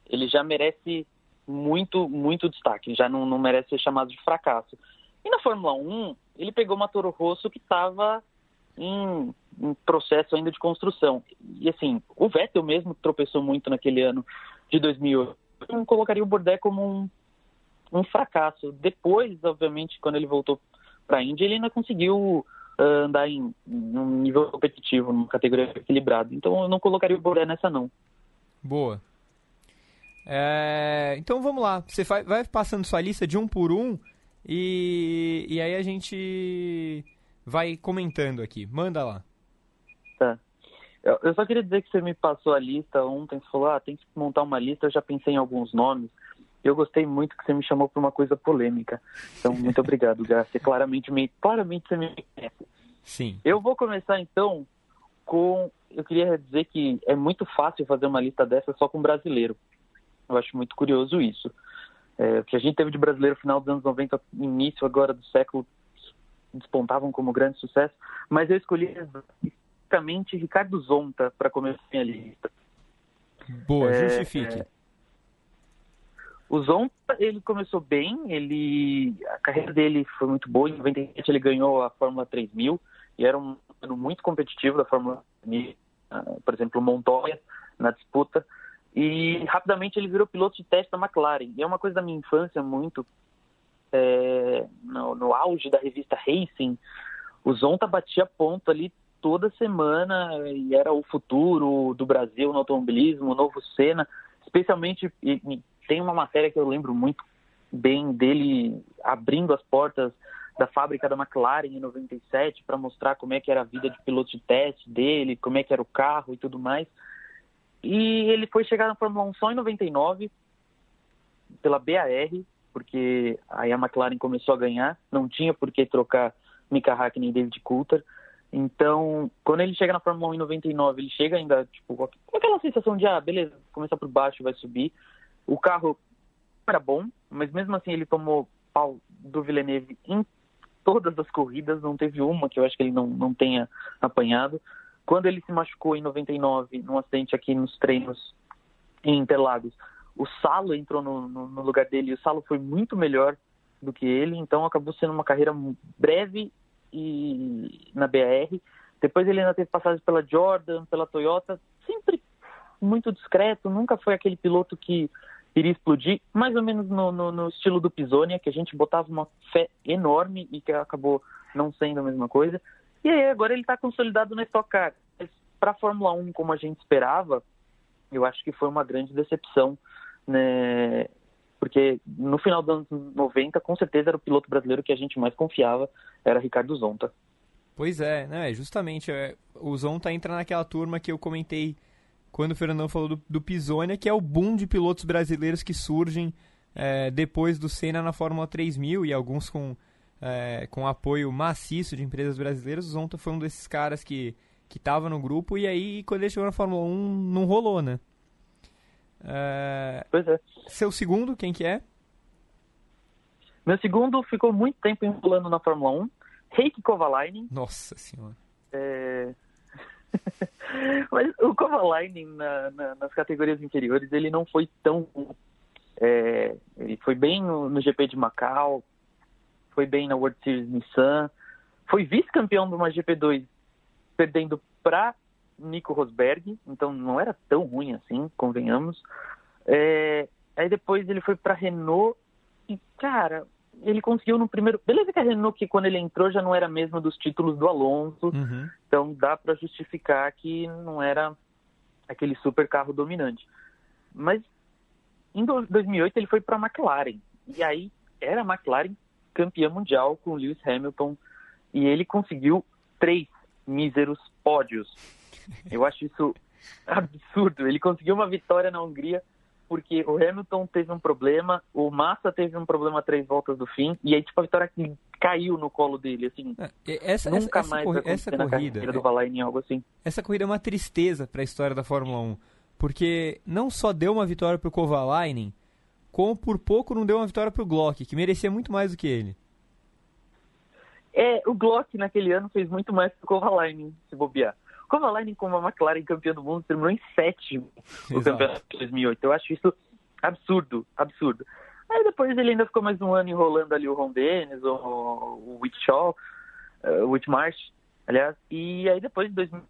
ele já merece muito, muito destaque. Já não, não merece ser chamado de fracasso. E na Fórmula 1, ele pegou uma Toro Rosso que estava em, em, processo ainda de construção. E assim, o Vettel mesmo tropeçou muito naquele ano de 2008. Eu não colocaria o Bourdais como um, um fracasso. Depois, obviamente, quando ele voltou para a Índia, ele ainda conseguiu uh, andar em, um nível competitivo, numa categoria equilibrada. Então, eu não colocaria o Bourdais nessa, não. Boa. É, então vamos lá. Você vai, vai passando sua lista de um por um e, e aí a gente vai comentando aqui. Manda lá. Tá. Eu só queria dizer que você me passou a lista ontem, você falou, ah, tem que montar uma lista, eu já pensei em alguns nomes. Eu gostei muito que você me chamou para uma coisa polêmica. Então, muito obrigado. Você claramente me, claramente você me conhece. Sim. Eu vou começar então com. Eu queria dizer que é muito fácil fazer uma lista dessa só com brasileiro. Eu acho muito curioso isso. É, o que a gente teve de brasileiro no final dos anos 90, início agora do século despontavam como grande sucesso, mas eu escolhi especificamente Ricardo Zonta para começar a minha lista. Boa, é, justifique. É, o Zonta, ele começou bem, ele a carreira dele foi muito boa, em 97 ele ganhou a Fórmula 3000 e era um ano muito competitivo da Fórmula 3000, uh, por exemplo, Montoya na disputa, e rapidamente ele virou piloto de teste da McLaren. E é uma coisa da minha infância muito, é, no, no, auge da revista Racing, o Zonta batia ponto ali toda semana e era o futuro do Brasil no automobilismo, o novo Senna, especialmente tem uma matéria que eu lembro muito bem dele abrindo as portas da fábrica da McLaren em 97 para mostrar como é que era a vida de piloto de teste dele, como é que era o carro e tudo mais. E ele foi chegar na Fórmula 1 só em 99 pela BAR, porque aí a McLaren começou a ganhar, não tinha por que trocar Mika Hakkinen e David Coulter. Então, quando ele chega na Fórmula 1 em 99, ele chega ainda tipo, com aquela sensação de, ah, beleza, começar por baixo, vai subir. O carro era bom, mas mesmo assim ele tomou pau do Villeneuve em todas as corridas, não teve uma que eu acho que ele não, não tenha apanhado. Quando ele se machucou em 99, num acidente aqui nos treinos em Interlagos, o Salo entrou no, no, no lugar dele e o Salo foi muito melhor do que ele, então acabou sendo uma carreira breve e na BR. Depois ele ainda teve passagem pela Jordan, pela Toyota, sempre muito discreto, nunca foi aquele piloto que iria explodir, mais ou menos no, no, no estilo do Pisonia, que a gente botava uma fé enorme e que acabou não sendo a mesma coisa. E aí agora ele está consolidado na Stock Car. Para a Fórmula 1, como a gente esperava, eu acho que foi uma grande decepção né, porque no final dos anos 90, com certeza era o piloto brasileiro que a gente mais confiava, era Ricardo Zonta. Pois é, né? Justamente, é, o Zonta entra naquela turma que eu comentei quando o Fernandão falou do, do Pisonia, que é o boom de pilotos brasileiros que surgem é, depois do Senna na Fórmula 3000 e alguns com, é, com apoio maciço de empresas brasileiras. O Zonta foi um desses caras que que estava no grupo e aí quando ele chegou na Fórmula 1 não rolou, né? É... Pois é. Seu segundo, quem que é? Meu segundo ficou muito tempo enrolando na Fórmula 1, Heikki Kovalainen. Nossa senhora. É... Mas o Kovalainen na, na, nas categorias inferiores ele não foi tão é, ele foi bem no, no, GP de Macau, foi bem na World Series Nissan, foi vice-campeão de uma GP2 perdendo para Nico Rosberg, então não era tão ruim assim, convenhamos. É, aí depois ele foi para Renault e, cara, ele conseguiu no primeiro. Beleza que a Renault, que quando ele entrou já não era mesmo dos títulos do Alonso, uhum. então dá para justificar que não era aquele super carro dominante. Mas em 2008 ele foi para a McLaren e aí era a McLaren campeã mundial com Lewis Hamilton e ele conseguiu três míseros pódios. Eu acho isso absurdo. Ele conseguiu uma vitória na Hungria porque o Hamilton teve um problema, o Massa teve um problema três voltas do fim, e aí, tipo, a vitória caiu no colo dele, assim. É, essa, nunca essa, mais essa, essa corrida, do Valaine, algo assim. Essa corrida é uma tristeza para a história da Fórmula 1, porque não só deu uma vitória pro Kovalainen, como por pouco não deu uma vitória pro Glock, que merecia muito mais do que ele. É, o Glock naquele ano fez muito mais que o Kovalainen, se bobear. Kovalainen, como a McLaren campeã do mundo, terminou em sétimo no campeonato de 2008. Eu acho isso absurdo, absurdo. Aí depois ele ainda ficou mais um ano enrolando ali o Ron Dennis, o, o Whitshaw, o Whitmarsh, aliás. E aí depois de 2000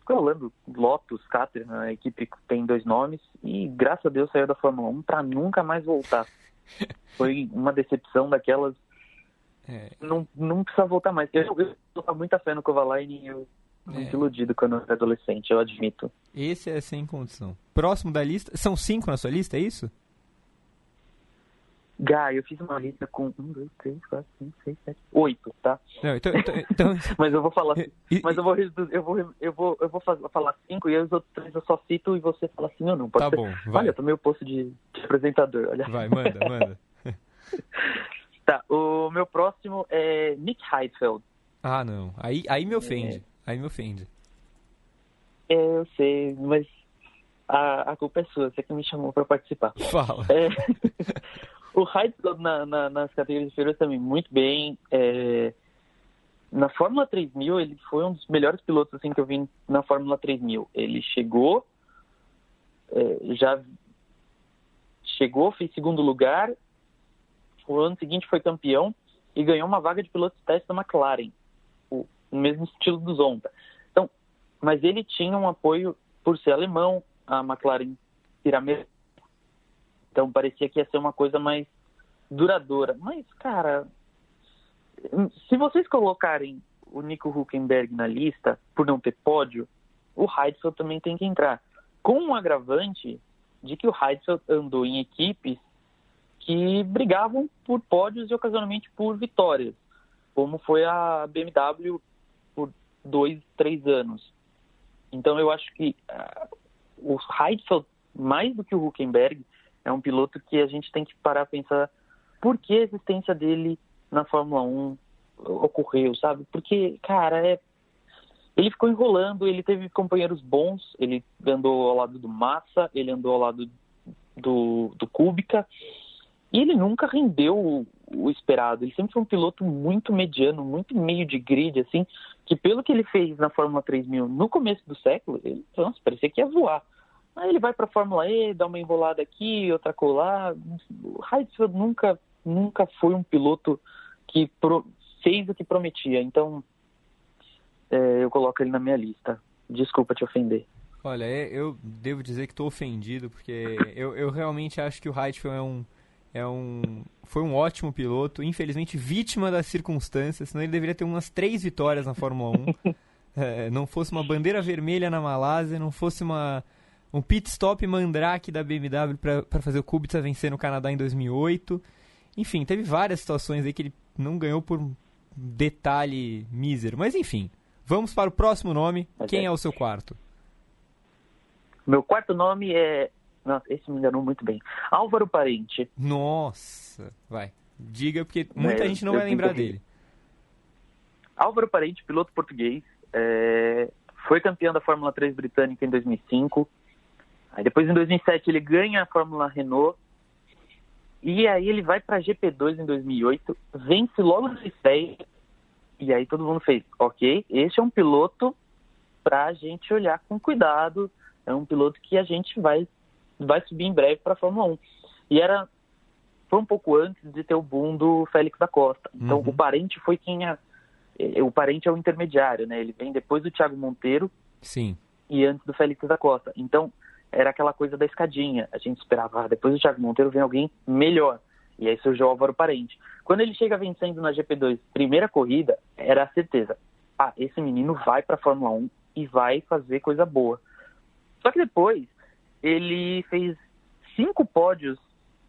ficou rolando Lotus, Caterham, a equipe que tem dois nomes. E graças a Deus saiu da Fórmula 1 para nunca mais voltar. Foi uma decepção daquelas é. Não, não precisa voltar mais. Eu, eu tô muita fé no Kovalainen e eu muito é. iludido quando eu era adolescente, eu admito. Esse é sem condição. Próximo da lista, são cinco na sua lista, é isso? Gá, eu fiz uma lista com um, dois, três, quatro, cinco, seis, sete, oito, tá? Não, então, então, então... mas eu vou falar, mas eu vou, eu vou, eu vou, eu vou falar cinco e os outros três eu só cito e você fala sim ou não. Pode tá ser? bom, vai. Olha, eu tomei o posto de, de apresentador, olha. Vai, manda, manda. Tá, o meu próximo é Nick Heidfeld. Ah, não. Aí, aí me ofende. Aí me ofende. É, eu sei, mas a, a culpa é sua, você que me chamou para participar. Fala. É, o Heidfeld na, na, nas categorias inferiores também muito bem. É, na Fórmula 3000, ele foi um dos melhores pilotos assim que eu vi na Fórmula 3000. Ele chegou, é, já chegou, fez segundo lugar o ano seguinte foi campeão e ganhou uma vaga de piloto de teste da McLaren, o, mesmo estilo do Zonta. Então, mas ele tinha um apoio por ser alemão, a McLaren Piramê. Então parecia que ia ser uma coisa mais duradoura. Mas, cara, se vocês colocarem o Nico Huckenberg na lista por não ter pódio, o Heidfeld também tem que entrar. Com um agravante de que o Heidfeld andou em equipes que brigavam por pódios e ocasionalmente por vitórias, como foi a BMW dois, três anos. Então eu acho que uh, o Heidfeld, mais do que o Huckenberg, é um piloto que a gente tem que parar a pensar por que a existência dele na Fórmula 1 ocorreu, sabe? Porque, cara, é... ele ficou enrolando, ele teve companheiros bons, ele andou ao lado do Massa, ele andou ao lado do, do Kubica, e ele nunca rendeu o, esperado. Ele sempre foi um piloto muito mediano, muito meio de grid, assim, que pelo que ele fez na Fórmula 3000 no começo do século, ele, nossa, parecia que ia voar. Aí ele vai para a Fórmula E, dá uma enrolada aqui, outra colar. O Heidfeld nunca, nunca foi um piloto que pro, fez o que prometia. Então, é, eu coloco ele na minha lista. Desculpa te ofender. Olha, é, eu devo dizer que estou ofendido, porque eu, eu realmente acho que o Heidfeld é um é um, foi um ótimo piloto, infelizmente vítima das circunstâncias, senão ele deveria ter umas três vitórias na Fórmula 1. é, não fosse uma bandeira vermelha na Malásia, não fosse uma, um pit stop mandrake da BMW para fazer o Kubica vencer no Canadá em 2008. Enfim, teve várias situações aí que ele não ganhou por um detalhe mísero. Mas enfim, vamos para o próximo nome. Quem é. é o seu quarto? Meu quarto nome é. Nossa, esse me enganou muito bem. Álvaro Parente. Nossa, vai. Diga, porque muita é, gente não vai lembrar dele. Álvaro Parente, piloto português, é... foi campeão da Fórmula 3 britânica em 2005. Aí depois, em 2007, ele ganha a Fórmula Renault. E aí ele vai para a GP2 em 2008, vence logo na estreia. E aí todo mundo fez, ok, esse é um piloto para a gente olhar com cuidado. É um piloto que a gente vai, vai subir em breve para a Fórmula 1. E era foi um pouco antes de ter o boom do Félix da Costa. Então uhum. o parente foi quem a, é, o parente é o intermediário, né? Ele vem depois do Thiago Monteiro. Sim. E antes do Félix da Costa. Então era aquela coisa da escadinha. A gente esperava, ah, depois do Thiago Monteiro vem alguém melhor. E aí surgiu o Álvaro Parente. Quando ele chega vencendo na GP2, primeira corrida, era a certeza. Ah, esse menino vai para a Fórmula 1 e vai fazer coisa boa. Só que depois ele fez cinco pódios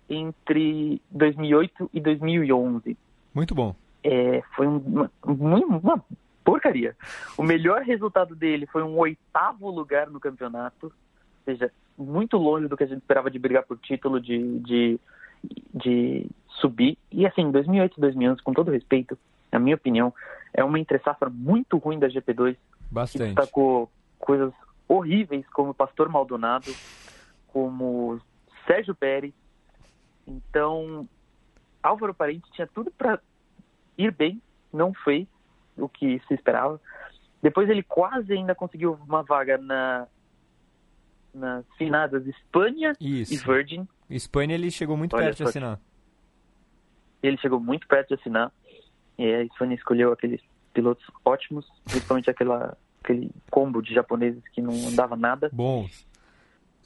entre 2008 e 2011. Muito bom. É, foi uma, uma porcaria. O melhor resultado dele foi um oitavo lugar no campeonato, ou seja, muito longe do que a gente esperava de brigar por título, de, de, de subir. E assim, 2008 e 2011, com todo respeito, na minha opinião, é uma entre-safra muito ruim da GP2. Bastante. Que destacou coisas horríveis como Pastor Maldonado, como Sérgio Pérez, então, Álvaro Parente tinha tudo para ir bem, não fez o que se esperava. Depois ele quase ainda conseguiu uma vaga na nas finadas Espanha Isso. e Virgin. Espanha ele chegou muito Olha, perto de assinar. Ele chegou muito perto de assinar. E a Espanha escolheu aqueles pilotos ótimos, principalmente aquela, aquele combo de japoneses que não andava nada. Bons.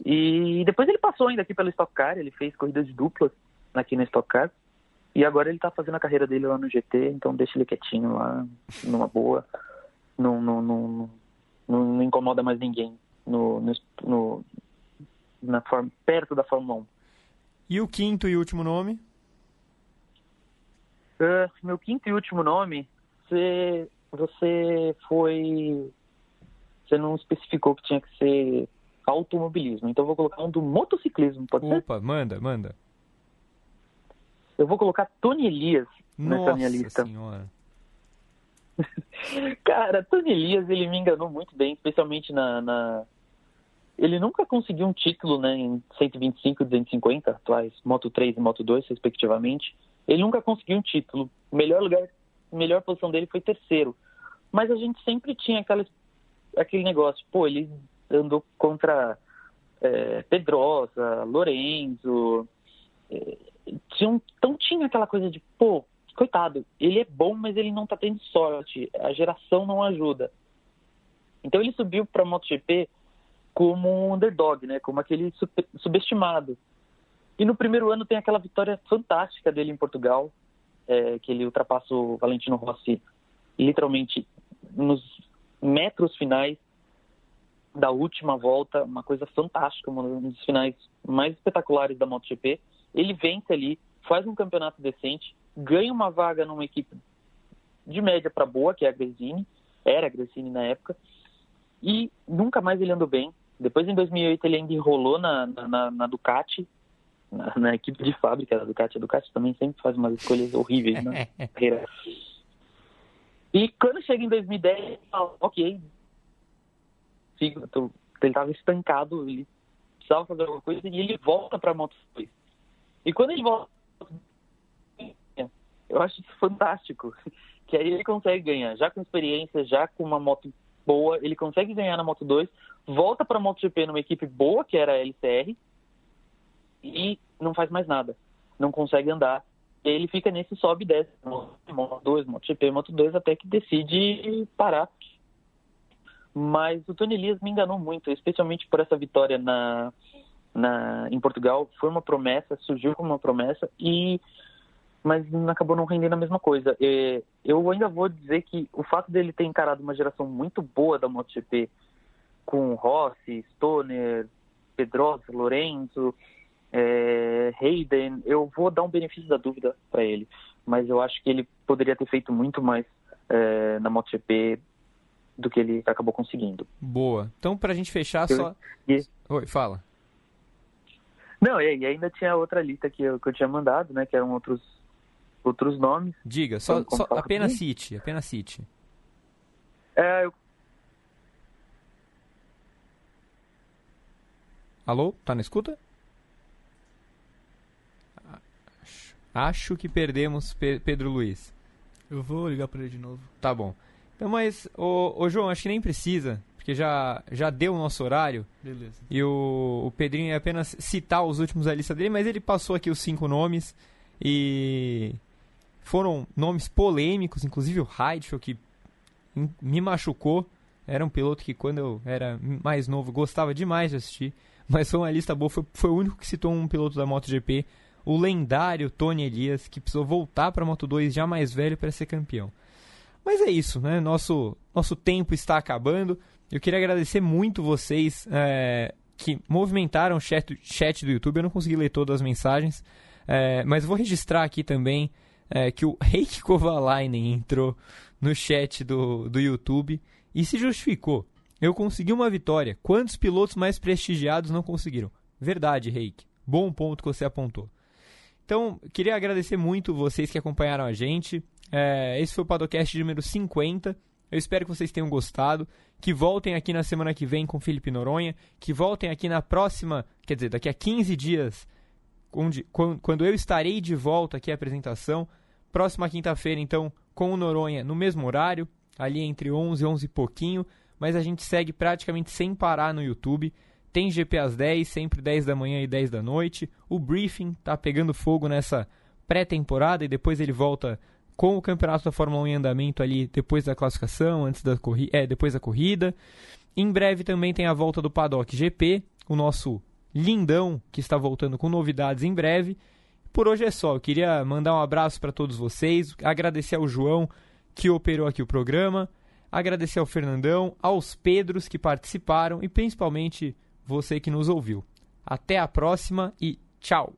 E depois ele passou ainda aqui pelo Stock Car, ele fez corridas de duplas aqui no Stock Car. E agora ele tá fazendo a carreira dele lá no GT, então deixa ele quietinho lá, numa boa. Não, não, não, não, não incomoda mais ninguém no, no, no, na forma, perto da Fórmula 1. E o quinto e último nome? Uh, meu quinto e último nome, você, você foi. Você não especificou que tinha que ser automobilismo. Então eu vou colocar um do motociclismo, pode Opa, ser? Opa, manda, manda. Eu vou colocar Tony Elias nessa Nossa minha lista. Senhora. Cara, Tony Elias, ele me enganou muito bem, especialmente na, na... Ele nunca conseguiu um título né, em 125 e 250 atuais, Moto 3 e Moto 2, respectivamente. Ele nunca conseguiu um título. O melhor lugar, a melhor posição dele foi terceiro. Mas a gente sempre tinha aquela, aquele negócio, pô, ele andou contra é, Pedrosa, Lorenzo. É, tinha, então tinha aquela coisa de, pô, coitado, ele é bom, mas ele não tá tendo sorte, a geração não ajuda. Então ele subiu para MotoGP como um underdog, né? Como aquele subestimado. E no primeiro ano tem aquela vitória fantástica dele em Portugal, é, que ele ultrapassa o Valentino Rossi literalmente nos metros finais da última volta, uma coisa fantástica, um dos finais mais espetaculares da MotoGP. Ele vence ali, faz um campeonato decente, ganha uma vaga numa equipe de média para boa, que é a Gresini, era a Gresini na época, e nunca mais ele andou bem. Depois, em 2008, ele ainda enrolou na, na, na Ducati, na, na, equipe de fábrica da Ducati. A Ducati também sempre faz umas escolhas horríveis na né? carreira. E quando chega em 2010, ele fala, ok, ele estava estancado, ele precisava fazer alguma coisa e ele volta para a Moto 2. E quando ele volta, eu acho isso fantástico, que aí ele consegue ganhar, já com experiência, já com uma moto boa, ele consegue ganhar na Moto 2, volta para a MotoGP numa equipe boa, que era a LCR, e não faz mais nada, não consegue andar. E ele fica nesse sobe e desce, Moto 2, MotoGP, Moto 2, até que decide parar, mas o Tony Elias me enganou muito, especialmente por essa vitória na, na, em Portugal. Foi uma promessa, surgiu como uma promessa, e mas acabou não rendendo a mesma coisa. É, eu ainda vou dizer que o fato dele ter encarado uma geração muito boa da MotoGP, com Rossi, Stoner, Pedrosa, Lorenzo, é, Hayden, eu vou dar um benefício da dúvida para ele, mas eu acho que ele poderia ter feito muito mais é, na MotoGP do que ele acabou conseguindo. Boa. Então, para a gente fechar, eu, só. E... Oi, fala. Não, e ainda tinha outra lista que eu, que eu tinha mandado, né? Que eram outros, outros nomes. Diga, só, só apenas cite, apenas cite. É, eu... Alô? Tá na escuta? Acho que perdemos Pedro Luiz. Eu vou ligar para ele de novo. Tá bom. Então, mas, ô, ô João, acho que nem precisa, porque já, já deu o nosso horário. Beleza. E o, o Pedrinho ia apenas citar os últimos da lista dele, mas ele passou aqui os cinco nomes e foram nomes polêmicos, inclusive o Heidfeld, que me machucou. Era um piloto que quando eu era mais novo gostava demais de assistir, mas foi uma lista boa, foi, foi o único que citou um piloto da MotoGP, o lendário Tony Elias, que precisou voltar para a Moto 2 já mais velho para ser campeão. Mas é isso, né? Nosso, nosso tempo está acabando. Eu queria agradecer muito vocês é, que movimentaram o chat, chat do YouTube. Eu não consegui ler todas as mensagens, é, mas vou registrar aqui também é, que o Reiki Kovalainen entrou no chat do, do YouTube e se justificou. Eu consegui uma vitória. Quantos pilotos mais prestigiados não conseguiram? Verdade, Reiki. Bom ponto que você apontou. Então, queria agradecer muito vocês que acompanharam a gente. É, esse foi o Padocast número 50. Eu espero que vocês tenham gostado. Que voltem aqui na semana que vem com Felipe Noronha. Que voltem aqui na próxima, quer dizer, daqui a 15 dias, onde, quando eu estarei de volta aqui à apresentação. Próxima quinta-feira, então, com o Noronha no mesmo horário, ali entre 11 e 11 e pouquinho. Mas a gente segue praticamente sem parar no YouTube. Tem GP às 10, sempre 10 da manhã e 10 da noite. O briefing tá pegando fogo nessa pré-temporada e depois ele volta com o campeonato da Fórmula 1 em andamento ali depois da classificação, antes da corrida, é, depois da corrida. Em breve também tem a volta do Paddock GP, o nosso lindão que está voltando com novidades em breve. Por hoje é só, eu queria mandar um abraço para todos vocês, agradecer ao João que operou aqui o programa, agradecer ao Fernandão, aos Pedros que participaram e principalmente você que nos ouviu. Até a próxima e tchau!